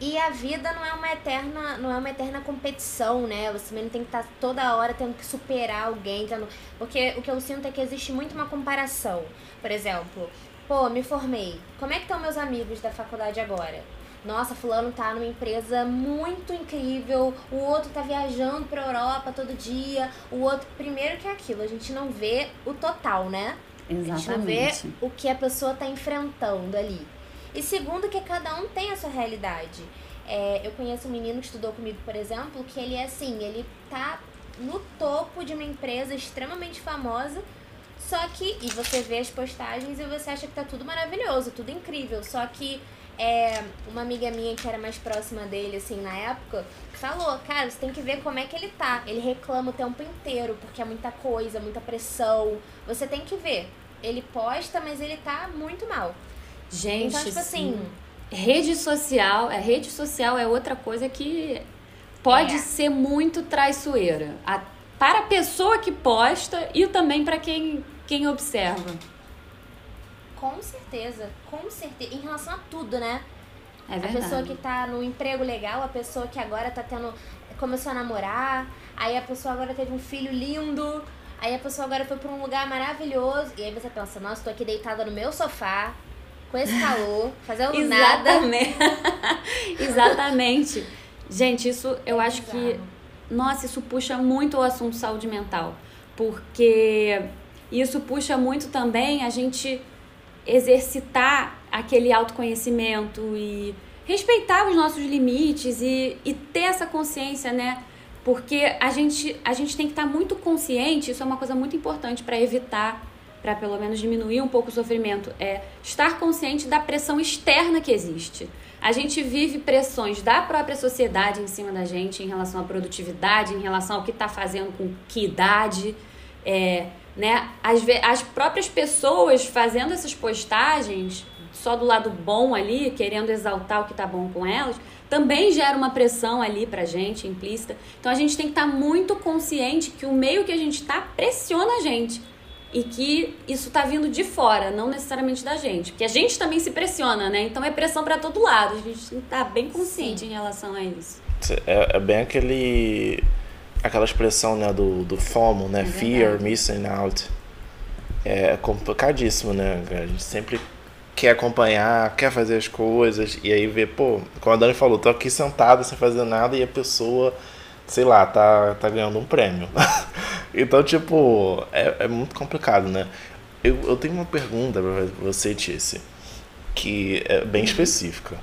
E a vida não é uma eterna, não é uma eterna competição, né? Você também não tem que estar toda hora tendo que superar alguém, tendo... porque o que eu sinto é que existe muito uma comparação. Por exemplo, pô, me formei. Como é que estão meus amigos da faculdade agora? Nossa, fulano tá numa empresa muito incrível, o outro tá viajando pra Europa todo dia, o outro, primeiro que é aquilo, a gente não vê o total, né? A gente não vê Exatamente. o que a pessoa tá enfrentando ali. E segundo, que cada um tem a sua realidade. É, eu conheço um menino que estudou comigo, por exemplo, que ele é assim, ele tá no topo de uma empresa extremamente famosa, só que, e você vê as postagens e você acha que tá tudo maravilhoso, tudo incrível, só que é, uma amiga minha que era mais próxima dele, assim, na época, falou, cara, você tem que ver como é que ele tá. Ele reclama o tempo inteiro, porque é muita coisa, muita pressão. Você tem que ver. Ele posta, mas ele tá muito mal. Gente, Então, tipo assim, sim. rede social, é rede social é outra coisa que pode É. ser muito traiçoeira. A- para a pessoa que posta e também para quem, quem observa. Com certeza, com certeza. Em relação a tudo, né? É A verdade. pessoa que tá no emprego legal, a pessoa que agora tá tendo. começou a namorar, aí a pessoa agora teve um filho lindo, aí a pessoa agora foi pra um lugar maravilhoso. E aí você pensa, nossa, tô aqui deitada no meu sofá, com esse calor, fazendo nada. Exatamente. Exatamente. Gente, isso eu acho que. Nossa, isso puxa muito o assunto saúde mental, porque isso puxa muito também a gente exercitar aquele autoconhecimento e respeitar os nossos limites e, e ter essa consciência, né? Porque a gente, a gente tem que estar muito consciente, isso é uma coisa muito importante para evitar, para pelo menos diminuir um pouco o sofrimento, é estar consciente da pressão externa que existe. A gente vive pressões da própria sociedade em cima da gente em relação à produtividade, em relação ao que está fazendo com que idade, é, né? As, as próprias pessoas fazendo essas postagens só do lado bom ali, querendo exaltar o que tá bom com elas, também gera uma pressão ali pra gente, implícita. Então a gente tem que estar muito consciente que o meio que a gente tá pressiona a gente. E que isso tá vindo de fora, não necessariamente da gente. Porque a gente também se pressiona, né? Então é pressão pra todo lado. A gente tem que estar bem consciente em relação a isso. É, é bem aquele. aquela expressão né, do, do FOMO, né? É Fear, missing out. É complicadíssimo, né? A gente sempre quer acompanhar, quer fazer as coisas, e aí vê, pô, como a Dani falou, tô aqui sentado sem fazer nada e a pessoa, sei lá, tá, tá ganhando um prêmio. então, tipo, é, é muito complicado, né? Eu, eu tenho uma pergunta pra você, Tice, que é bem específica.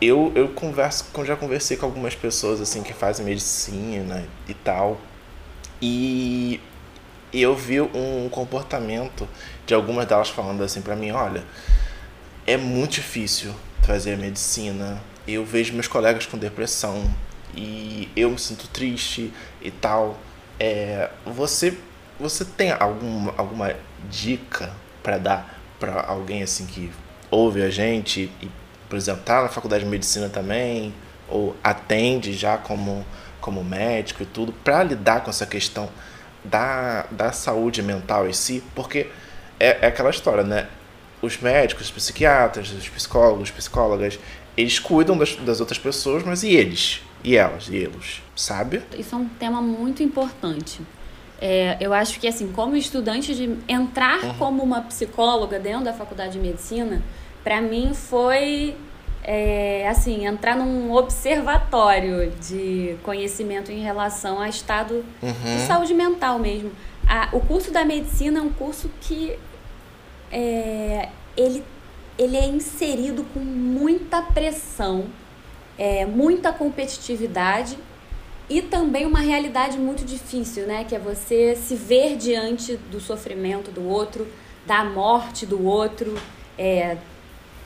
Eu, eu converso, já conversei com algumas pessoas assim que fazem medicina e tal. E eu vi um comportamento de algumas delas falando assim pra mim, olha, é muito difícil fazer medicina. Eu vejo meus colegas com depressão e eu me sinto triste e tal. É, você você tem algum, alguma dica pra dar pra alguém assim que ouve a gente e, por exemplo, tá na faculdade de medicina também ou atende já como como médico e tudo pra lidar com essa questão da, da saúde mental em si, porque é, é aquela história, né? Os médicos, os psiquiatras, os psicólogos, psicólogas, eles cuidam das, das outras pessoas, mas e eles? E elas? E eles? Sabe? Isso é um tema muito importante. É, eu acho que, assim, como estudante de entrar como uma psicóloga dentro da faculdade de medicina, para mim foi, é, assim, entrar num observatório de conhecimento em relação a estado de saúde mental mesmo. A- o curso da medicina é um curso que é, ele, ele é inserido com muita pressão, é, muita competitividade e também uma realidade muito difícil, né? Que é você se ver diante do sofrimento do outro, da morte do outro, é,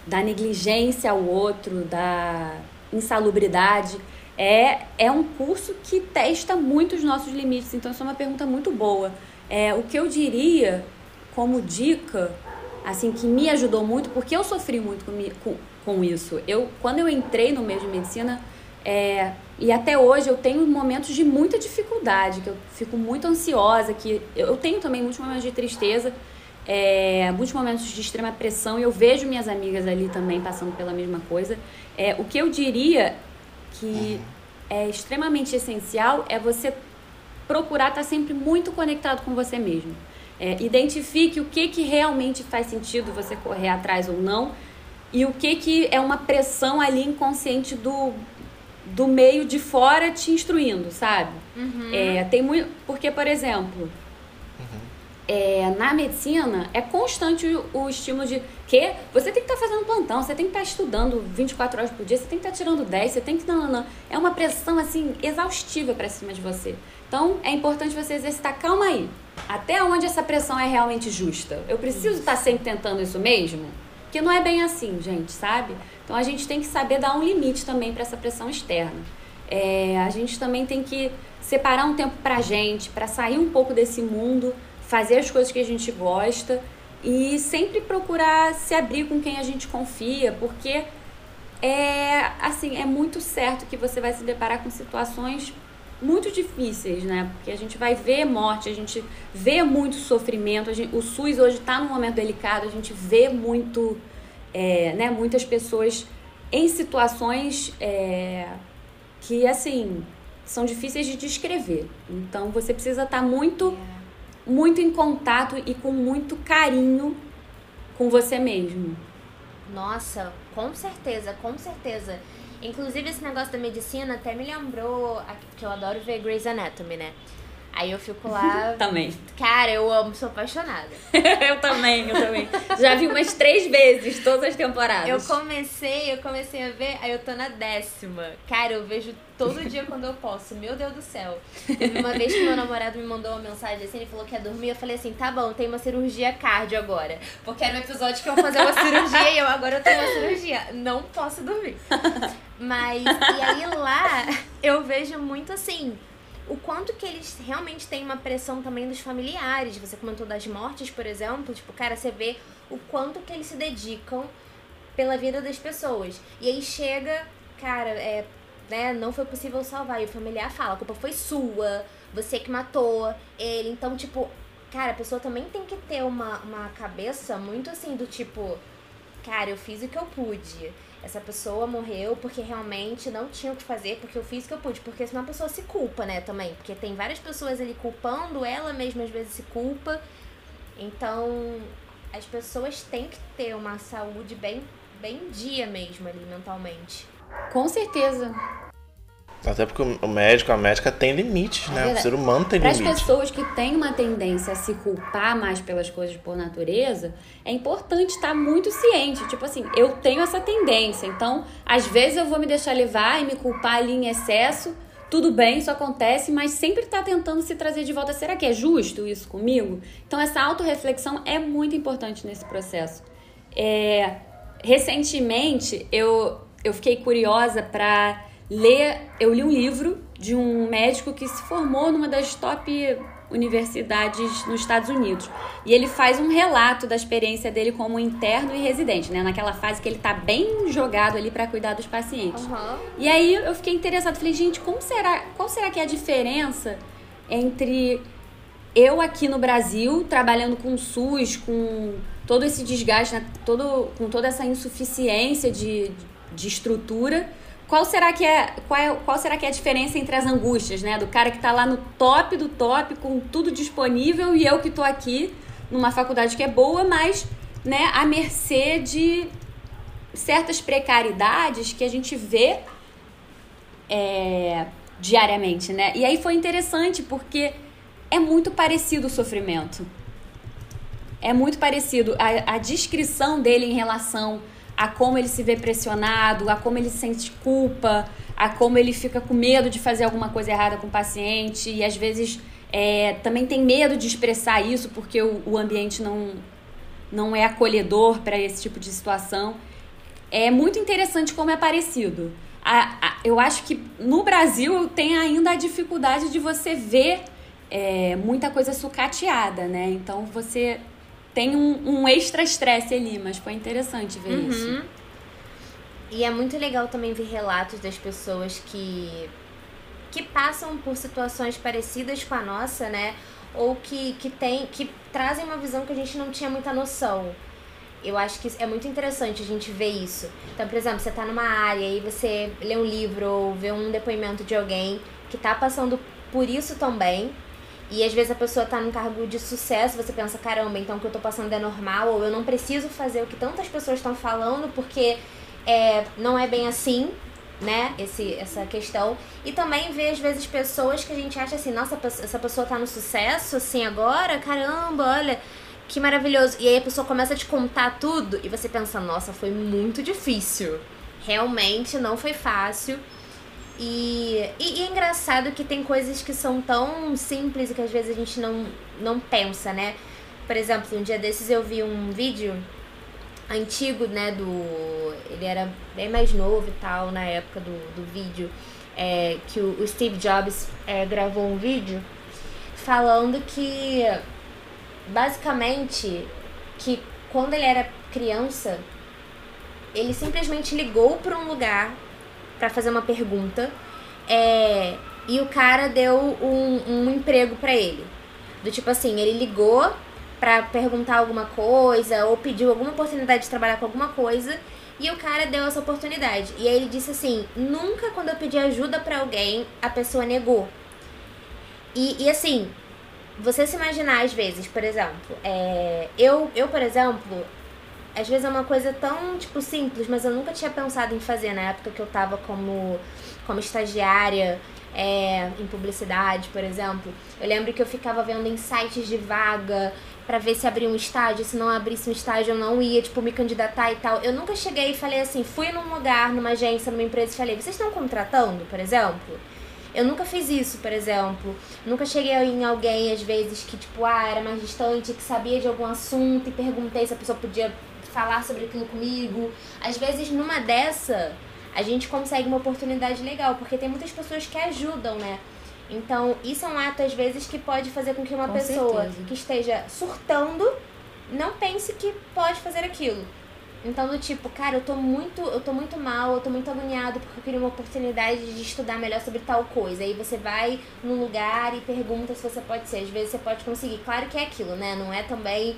da negligência ao outro, da insalubridade. É, é um curso que testa muito os nossos limites, então essa é uma pergunta muito boa. É, o que eu diria como dica, assim, que me ajudou muito, porque eu sofri muito com, com, com isso. Eu, quando eu entrei no meio de medicina, é, e até hoje eu tenho momentos de muita dificuldade, que eu fico muito ansiosa, que eu tenho também muitos momentos de tristeza, é, muitos momentos de extrema pressão, e eu vejo minhas amigas ali também passando pela mesma coisa. É, o que eu diria que é extremamente essencial é você procurar estar sempre muito conectado com você mesmo. É, identifique o que, que realmente faz sentido você correr atrás ou não e o que, que é uma pressão ali inconsciente do, do meio de fora te instruindo, sabe? Uhum. É, tem muito. Porque, por exemplo, uhum. é, na medicina é constante o, o, estímulo de que você tem que estar tá fazendo plantão, você tem que estar tá estudando 24 horas por dia, você tem que estar tá tirando 10, você tem que. Não, não, não. É uma pressão assim exaustiva para cima de você. Então é importante você exercitar, calma aí. Até onde essa pressão é realmente justa? Eu preciso estar sempre tentando isso mesmo? Que não é bem assim, gente, sabe? Então a gente tem que saber dar um limite também para essa pressão externa. É, a gente também tem que separar um tempo pra gente, para sair um pouco desse mundo, fazer as coisas que a gente gosta e sempre procurar se abrir com quem a gente confia, porque é assim, é muito certo que você vai se deparar com situações muito difíceis, né? Porque a gente vai ver morte, a gente vê muito sofrimento. Gente, o SUS hoje está num momento delicado, a gente vê muito, é, né, muitas pessoas em situações é, que, assim, são difíceis de descrever. Então, você precisa estar tá muito, muito em contato e com muito carinho com você mesmo. Nossa, com certeza, com certeza. Inclusive, esse negócio da medicina até me lembrou que eu adoro ver Grey's Anatomy, né? Aí eu fico lá. também. Cara, eu amo, sou apaixonada. eu também, eu também. Já vi umas três vezes, todas as temporadas. Eu comecei, eu comecei a ver, aí eu tô na décima. Cara, eu vejo todo dia quando eu posso. Meu Deus do céu. Uma vez que meu namorado me mandou uma mensagem assim, ele falou que ia dormir. Eu falei assim: tá bom, tem uma cirurgia cardio agora. Porque era um episódio que eu vou fazer uma cirurgia e eu agora eu tenho uma cirurgia. Não posso dormir. Mas, e aí lá, eu vejo muito assim o quanto que eles realmente têm uma pressão também dos familiares. Você comentou das mortes, por exemplo, tipo, cara, você vê o quanto que eles se dedicam pela vida das pessoas. E aí chega, cara, é, né, não foi possível salvar. E o familiar fala, a culpa foi sua, você que matou ele. Então, tipo, cara, a pessoa também tem que ter uma, uma cabeça muito assim, do tipo, cara, eu fiz o que eu pude essa pessoa morreu porque realmente não tinha o que fazer, porque eu fiz o que eu pude. Porque senão a pessoa se culpa, né, também. Porque tem várias pessoas ali culpando, ela mesma às vezes se culpa. Então, as pessoas têm que ter uma saúde bem, bem dia mesmo ali mentalmente. Com certeza. Até porque o médico, a médica tem limites, né? É o ser humano tem limites. Para as pessoas que têm uma tendência a se culpar mais pelas coisas por natureza, é importante estar muito ciente. Tipo assim, eu tenho essa tendência, então às vezes eu vou me deixar levar e me culpar ali em excesso. Tudo bem, isso acontece, mas sempre está tentando se trazer de volta. Será que é justo isso comigo? Então, essa autorreflexão é muito importante nesse processo. É, recentemente, eu, eu fiquei curiosa para ler. Eu li um livro de um médico que se formou numa das top universidades nos Estados Unidos. E ele faz um relato da experiência dele como interno e residente, né? Naquela fase que ele tá bem jogado ali para cuidar dos pacientes. Uhum. E aí eu fiquei interessado, falei, gente, como será, qual será que é a diferença entre eu aqui no Brasil, trabalhando com SUS, com todo esse desgaste, né? todo, com toda essa insuficiência de, de estrutura, qual será que é qual, é, qual será que é a diferença entre as angústias, né? Do cara que está lá no top do top, com tudo disponível, e eu que estou aqui numa faculdade que é boa, mas né, à mercê de certas precariedades que a gente vê é, diariamente, né? E aí foi interessante porque é muito parecido o sofrimento. É muito parecido. A, a descrição dele em relação a como ele se vê pressionado, a como ele sente culpa, a como ele fica com medo de fazer alguma coisa errada com o paciente e às vezes é, também tem medo de expressar isso porque o, o ambiente não, não é acolhedor para esse tipo de situação. É muito interessante como é parecido. A, a, eu acho que no Brasil tem ainda a dificuldade de você ver é, muita coisa sucateada, né? Então você tem um, um extra estresse ali, mas foi interessante ver uhum. isso. E é muito legal também ver relatos das pessoas que que passam por situações parecidas com a nossa, né? Ou que, que, tem, que trazem uma visão que a gente não tinha muita noção. Eu acho que é muito interessante a gente ver isso. Então, por exemplo, você está numa área e você lê um livro ou vê um depoimento de alguém que está passando por isso também. E às vezes a pessoa está num cargo de sucesso, você pensa, caramba, então o que eu estou passando é normal, ou eu não preciso fazer o que tantas pessoas estão falando, porque é, não é bem assim, né? Esse, essa questão. E também ver, às vezes, pessoas que a gente acha assim, nossa, essa pessoa tá no sucesso, assim, agora, caramba, olha, que maravilhoso. E aí a pessoa começa a te contar tudo e você pensa, nossa, foi muito difícil. Realmente não foi fácil. E, e, e, é engraçado que tem coisas que são tão simples que às vezes a gente não, não pensa, né? Por exemplo, um dia desses eu vi um vídeo antigo, né, do... Ele era bem mais novo e tal, na época do, do vídeo, é, que o, o Steve Jobs é, gravou um vídeo falando que, basicamente, que quando ele era criança, ele simplesmente ligou para um lugar para fazer uma pergunta é, e o cara deu um, um emprego para ele. Do tipo assim, ele ligou para perguntar alguma coisa ou pediu alguma oportunidade de trabalhar com alguma coisa e o cara deu essa oportunidade. E aí ele disse assim: nunca quando eu pedi ajuda para alguém a pessoa negou. E, e assim, você se imaginar às vezes, por exemplo, é, eu, eu, por exemplo, às vezes é uma coisa tão, tipo, simples, mas eu nunca tinha pensado em fazer na época que eu tava como, como estagiária é, em publicidade, por exemplo. Eu lembro que eu ficava vendo em sites de vaga para ver se abria um estágio, se não abrisse um estágio eu não ia, tipo, me candidatar e tal. Eu nunca cheguei e falei assim, fui num lugar, numa agência, numa empresa e falei, vocês estão contratando, por exemplo? Eu nunca fiz isso, por exemplo. Nunca cheguei em alguém, às vezes, que, tipo, ah, era mais distante, que sabia de algum assunto e perguntei se a pessoa podia falar sobre aquilo comigo. Às vezes, numa dessa, a gente consegue uma oportunidade legal, porque tem muitas pessoas que ajudam, né? Então, isso é um ato, às vezes, que pode fazer com que uma com pessoa certeza. que esteja surtando não pense que pode fazer aquilo. Então, do tipo, cara, eu tô muito, eu tô muito mal, eu tô muito agoniado porque eu queria uma oportunidade de estudar melhor sobre tal coisa. Aí você vai num lugar e pergunta se você pode ser. Às vezes você pode conseguir. Claro que é aquilo, né? Não é também,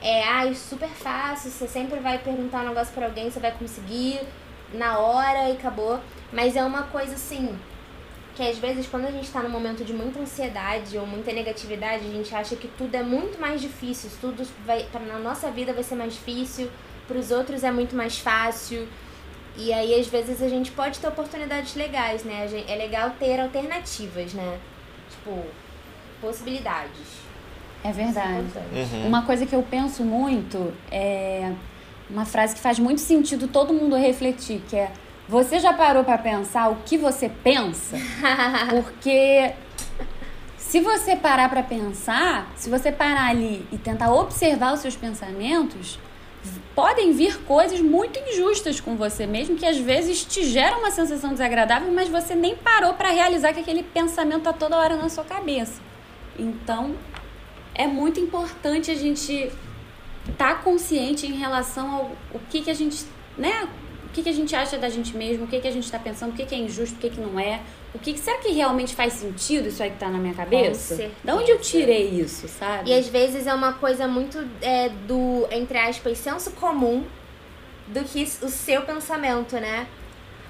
é, ai, super fácil, você sempre vai perguntar um negócio pra alguém, você vai conseguir na hora e acabou. Mas é uma coisa assim, que às vezes quando a gente está num momento de muita ansiedade ou muita negatividade, a gente acha que tudo é muito mais difícil, tudo vai pra, na nossa vida vai ser mais difícil, para os outros é muito mais fácil. E aí às vezes a gente pode ter oportunidades legais, né? É legal ter alternativas, né? Tipo, possibilidades. É verdade. É uhum. Uma coisa que eu penso muito é uma frase que faz muito sentido todo mundo refletir, que é você já parou para pensar o que você pensa? Porque se você parar para pensar, se você parar ali e tentar observar os seus pensamentos, podem vir coisas muito injustas com você mesmo, que às vezes te geram uma sensação desagradável, mas você nem parou para realizar que aquele pensamento tá toda hora na sua cabeça. Então, é muito importante a gente estar tá consciente em relação ao o que, que a gente, né, o que, que a gente acha da gente mesmo, o que, que a gente está pensando, o que, que é injusto, o que, que não é. O que será que realmente faz sentido isso aí que tá na minha cabeça? Com Da onde eu tirei isso, sabe? E às vezes é uma coisa muito é, do, entre aspas, senso comum do que o seu pensamento, né?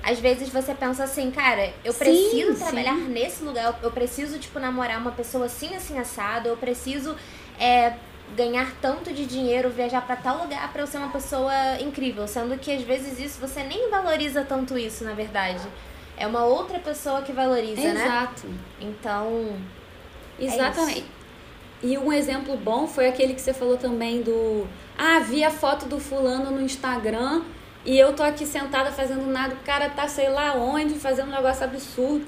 Às vezes você pensa assim, cara, eu preciso sim, trabalhar sim. nesse lugar, eu preciso, tipo, namorar uma pessoa assim, assim, assado, eu preciso é, ganhar tanto de dinheiro, viajar para tal lugar para eu ser uma pessoa incrível, sendo que às vezes isso você nem valoriza tanto isso, na verdade. É uma outra pessoa que valoriza, Exato. né? Exato. Então, é Exatamente. É e um exemplo bom foi aquele que você falou também do ah, vi a foto do fulano no Instagram e eu tô aqui sentada fazendo nada, o cara tá sei lá onde, fazendo um negócio absurdo.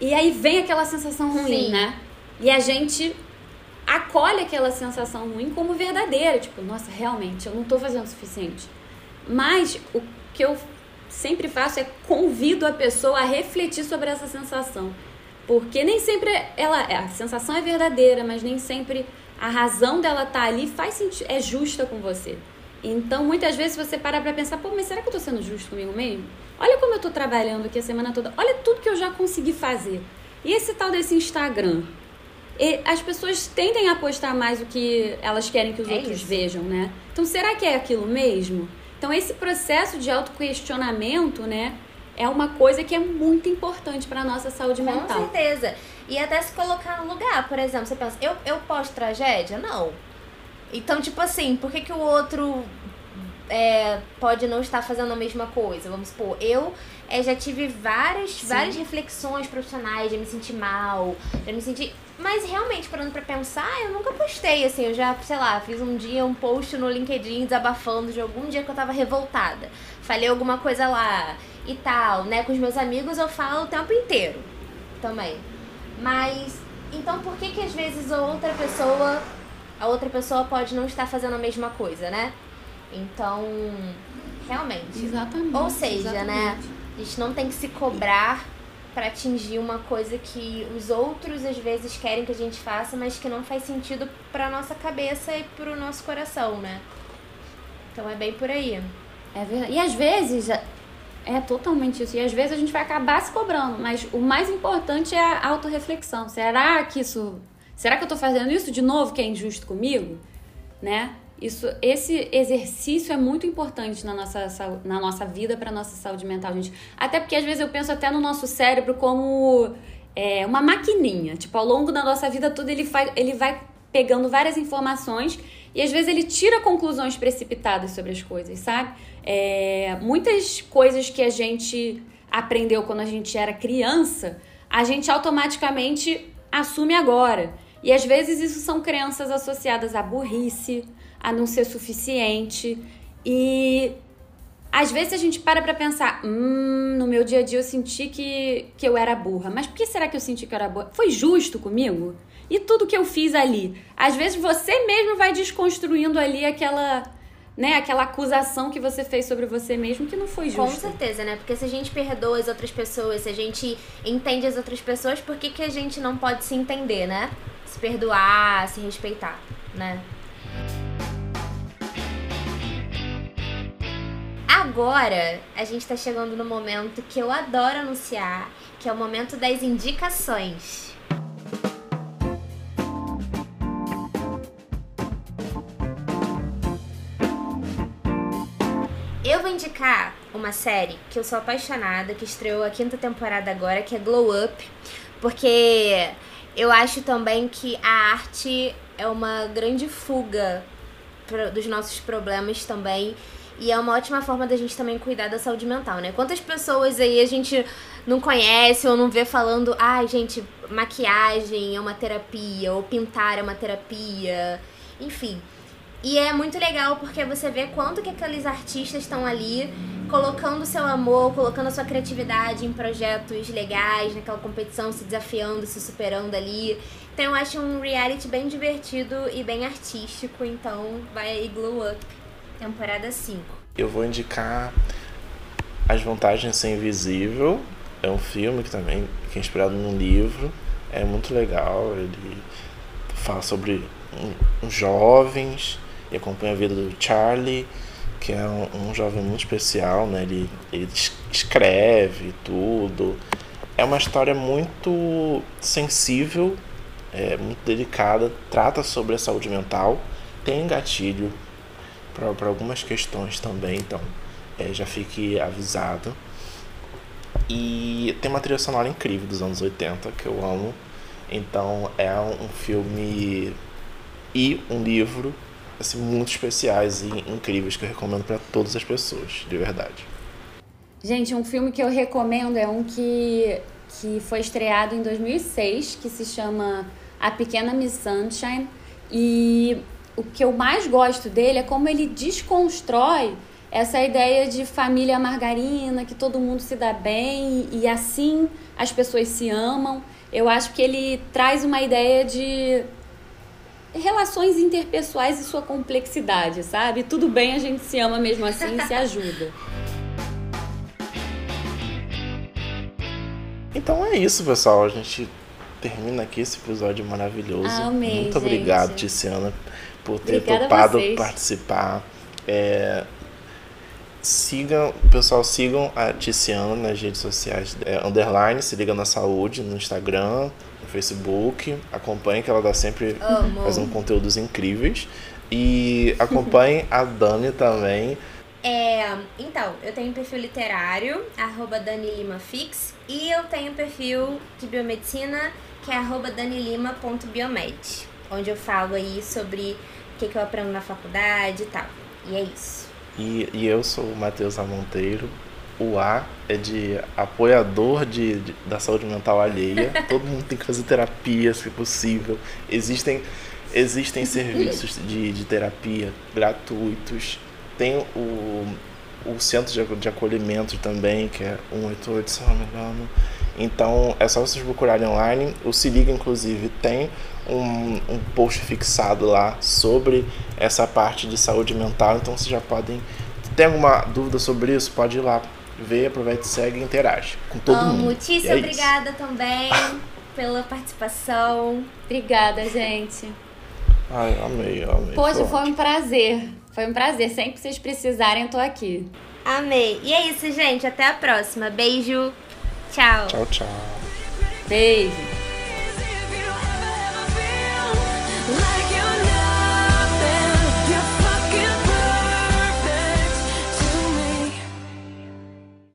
E aí vem aquela sensação ruim, Sim. né? E a gente acolhe aquela sensação ruim como verdadeira, tipo, nossa, realmente, eu não tô fazendo o suficiente. Mas o que eu sempre faço é convido a pessoa a refletir sobre essa sensação. Porque nem sempre ela, a sensação é verdadeira, mas nem sempre a razão dela estar tá ali faz sentido, é justa com você. Então, muitas vezes você para pra pensar, pô, mas será que eu tô sendo justo comigo mesmo? Olha como eu tô trabalhando aqui a semana toda. Olha tudo que eu já consegui fazer. E esse tal desse Instagram? E as pessoas tendem a postar mais o que elas querem que os é outros isso. vejam, né? Então, será que é aquilo mesmo? Então, esse processo de autoquestionamento, né? É uma coisa que é muito importante para nossa saúde Com mental. Com certeza. E até se colocar no lugar. Por exemplo, você pensa, eu, eu posto tragédia? Não. Então, tipo assim, por que, que o outro é, pode não estar fazendo a mesma coisa? Vamos supor, eu é, já tive várias, várias reflexões profissionais, já me senti mal, já me senti. Mas realmente, parando pra pensar, eu nunca postei, assim, eu já, sei lá, fiz um dia um post no LinkedIn desabafando de algum dia que eu tava revoltada. Falei alguma coisa lá e tal, né? Com os meus amigos eu falo o tempo inteiro também. Mas, então por que que às vezes outra pessoa, a outra pessoa pode não estar fazendo a mesma coisa, né? Então, realmente. Exatamente. Ou seja, né, exatamente. né? A gente não tem que se cobrar para atingir uma coisa que os outros às vezes querem que a gente faça, mas que não faz sentido para nossa cabeça e para o nosso coração, né? Então é bem por aí. É verdade. E às vezes é totalmente isso. E às vezes a gente vai acabar se cobrando, mas o mais importante é a autorreflexão. Será que isso. Será que eu tô fazendo isso de novo que é injusto comigo? Né? Isso, esse exercício é muito importante na nossa, na nossa vida para nossa saúde mental, gente. Até porque às vezes eu penso até no nosso cérebro como é, uma maquininha. Tipo, ao longo da nossa vida toda ele, faz, ele vai pegando várias informações e às vezes ele tira conclusões precipitadas sobre as coisas, sabe? É, muitas coisas que a gente aprendeu quando a gente era criança, a gente automaticamente assume agora. E às vezes isso são crenças associadas à burrice, a não ser suficiente. E às vezes a gente para pra pensar, hum, no meu dia a dia eu senti que, que eu era burra. Mas por que será que eu senti que eu era burra? Foi justo comigo? E tudo que eu fiz ali? Às vezes você mesmo vai desconstruindo ali aquela, né, aquela acusação que você fez sobre você mesmo que não foi justo. Com certeza, né? Porque se a gente perdoa as outras pessoas, se a gente entende as outras pessoas, por que, que a gente não pode se entender, né? Se perdoar, se respeitar, né? Agora, a gente está chegando no momento que eu adoro anunciar, que é o momento das indicações. Eu vou indicar uma série que eu sou apaixonada, que estreou a quinta temporada agora, que é Glow Up, porque eu acho também que a arte é uma grande fuga dos nossos problemas também e é uma ótima forma da gente também cuidar da saúde mental, né? Quantas pessoas aí a gente não conhece ou não vê falando, ai, ah, gente, maquiagem é uma terapia, ou pintar é uma terapia, enfim. E é muito legal porque você vê quanto que aqueles artistas estão ali colocando seu amor, colocando a sua criatividade em projetos legais, naquela competição, se desafiando, se superando ali. Então eu acho um reality bem divertido e bem artístico, então vai aí Glow Up temporada 5. Eu vou indicar As Vantagens Ser Invisível. É um filme que também que é inspirado num livro. É muito legal. Ele fala sobre um, um jovens e acompanha a vida do Charlie, que é um, um jovem muito especial, né? Ele, ele escreve tudo. É uma história muito sensível, é muito delicada, trata sobre a saúde mental, tem gatilho para algumas questões também, então é, já fique avisado. E tem uma trilha sonora incrível dos anos 80 que eu amo. Então é um filme e um livro assim, muito especiais e incríveis que eu recomendo para todas as pessoas, de verdade. Gente, um filme que eu recomendo é um que, que foi estreado em 2006, que se chama A Pequena Miss Sunshine. E o que eu mais gosto dele é como ele desconstrói essa ideia de família margarina, que todo mundo se dá bem e assim as pessoas se amam. Eu acho que ele traz uma ideia de relações interpessoais e sua complexidade, sabe? Tudo bem, a gente se ama mesmo assim e se ajuda. Então é isso, pessoal. A gente termina aqui esse episódio maravilhoso. Amei, Muito obrigado, gente. Tiziana, por ter Obrigada topado vocês. participar. É, sigam, pessoal, sigam a Tiziana nas redes sociais. É, underline, se liga na saúde, no Instagram, Facebook. Acompanhe que ela dá sempre Amo. fazendo conteúdos incríveis. E acompanhe a Dani também. É, então, eu tenho um perfil literário, arroba Dani Lima Fix, e eu tenho um perfil de biomedicina, que é arroba danilima.biomed, onde eu falo aí sobre o que, que eu aprendo na faculdade e tal. E é isso. E, e eu sou o Matheus A. O A é de apoiador de, de- da saúde mental alheia. Todo mundo tem que fazer terapia, se possível. Existem, existem serviços de, de terapia gratuitos. Tem o, o centro de, de acolhimento também, que é 188, se não me engano. Então é só vocês procurarem online. O Se Liga, inclusive, tem um, um post fixado lá sobre essa parte de saúde mental. Então vocês já podem. Tem alguma dúvida sobre isso? Pode ir lá ver, aproveita, segue e interage com todo Amo. mundo. Tícia, E é isso. obrigada também pela participação. Obrigada, gente. Ai, amei, amei. Poxa, Foi foi um prazer. Foi um prazer. Sempre que vocês precisarem, eu tô aqui. Amei. E é isso, gente. Até a próxima. Beijo. Tchau. Tchau, tchau. Beijo.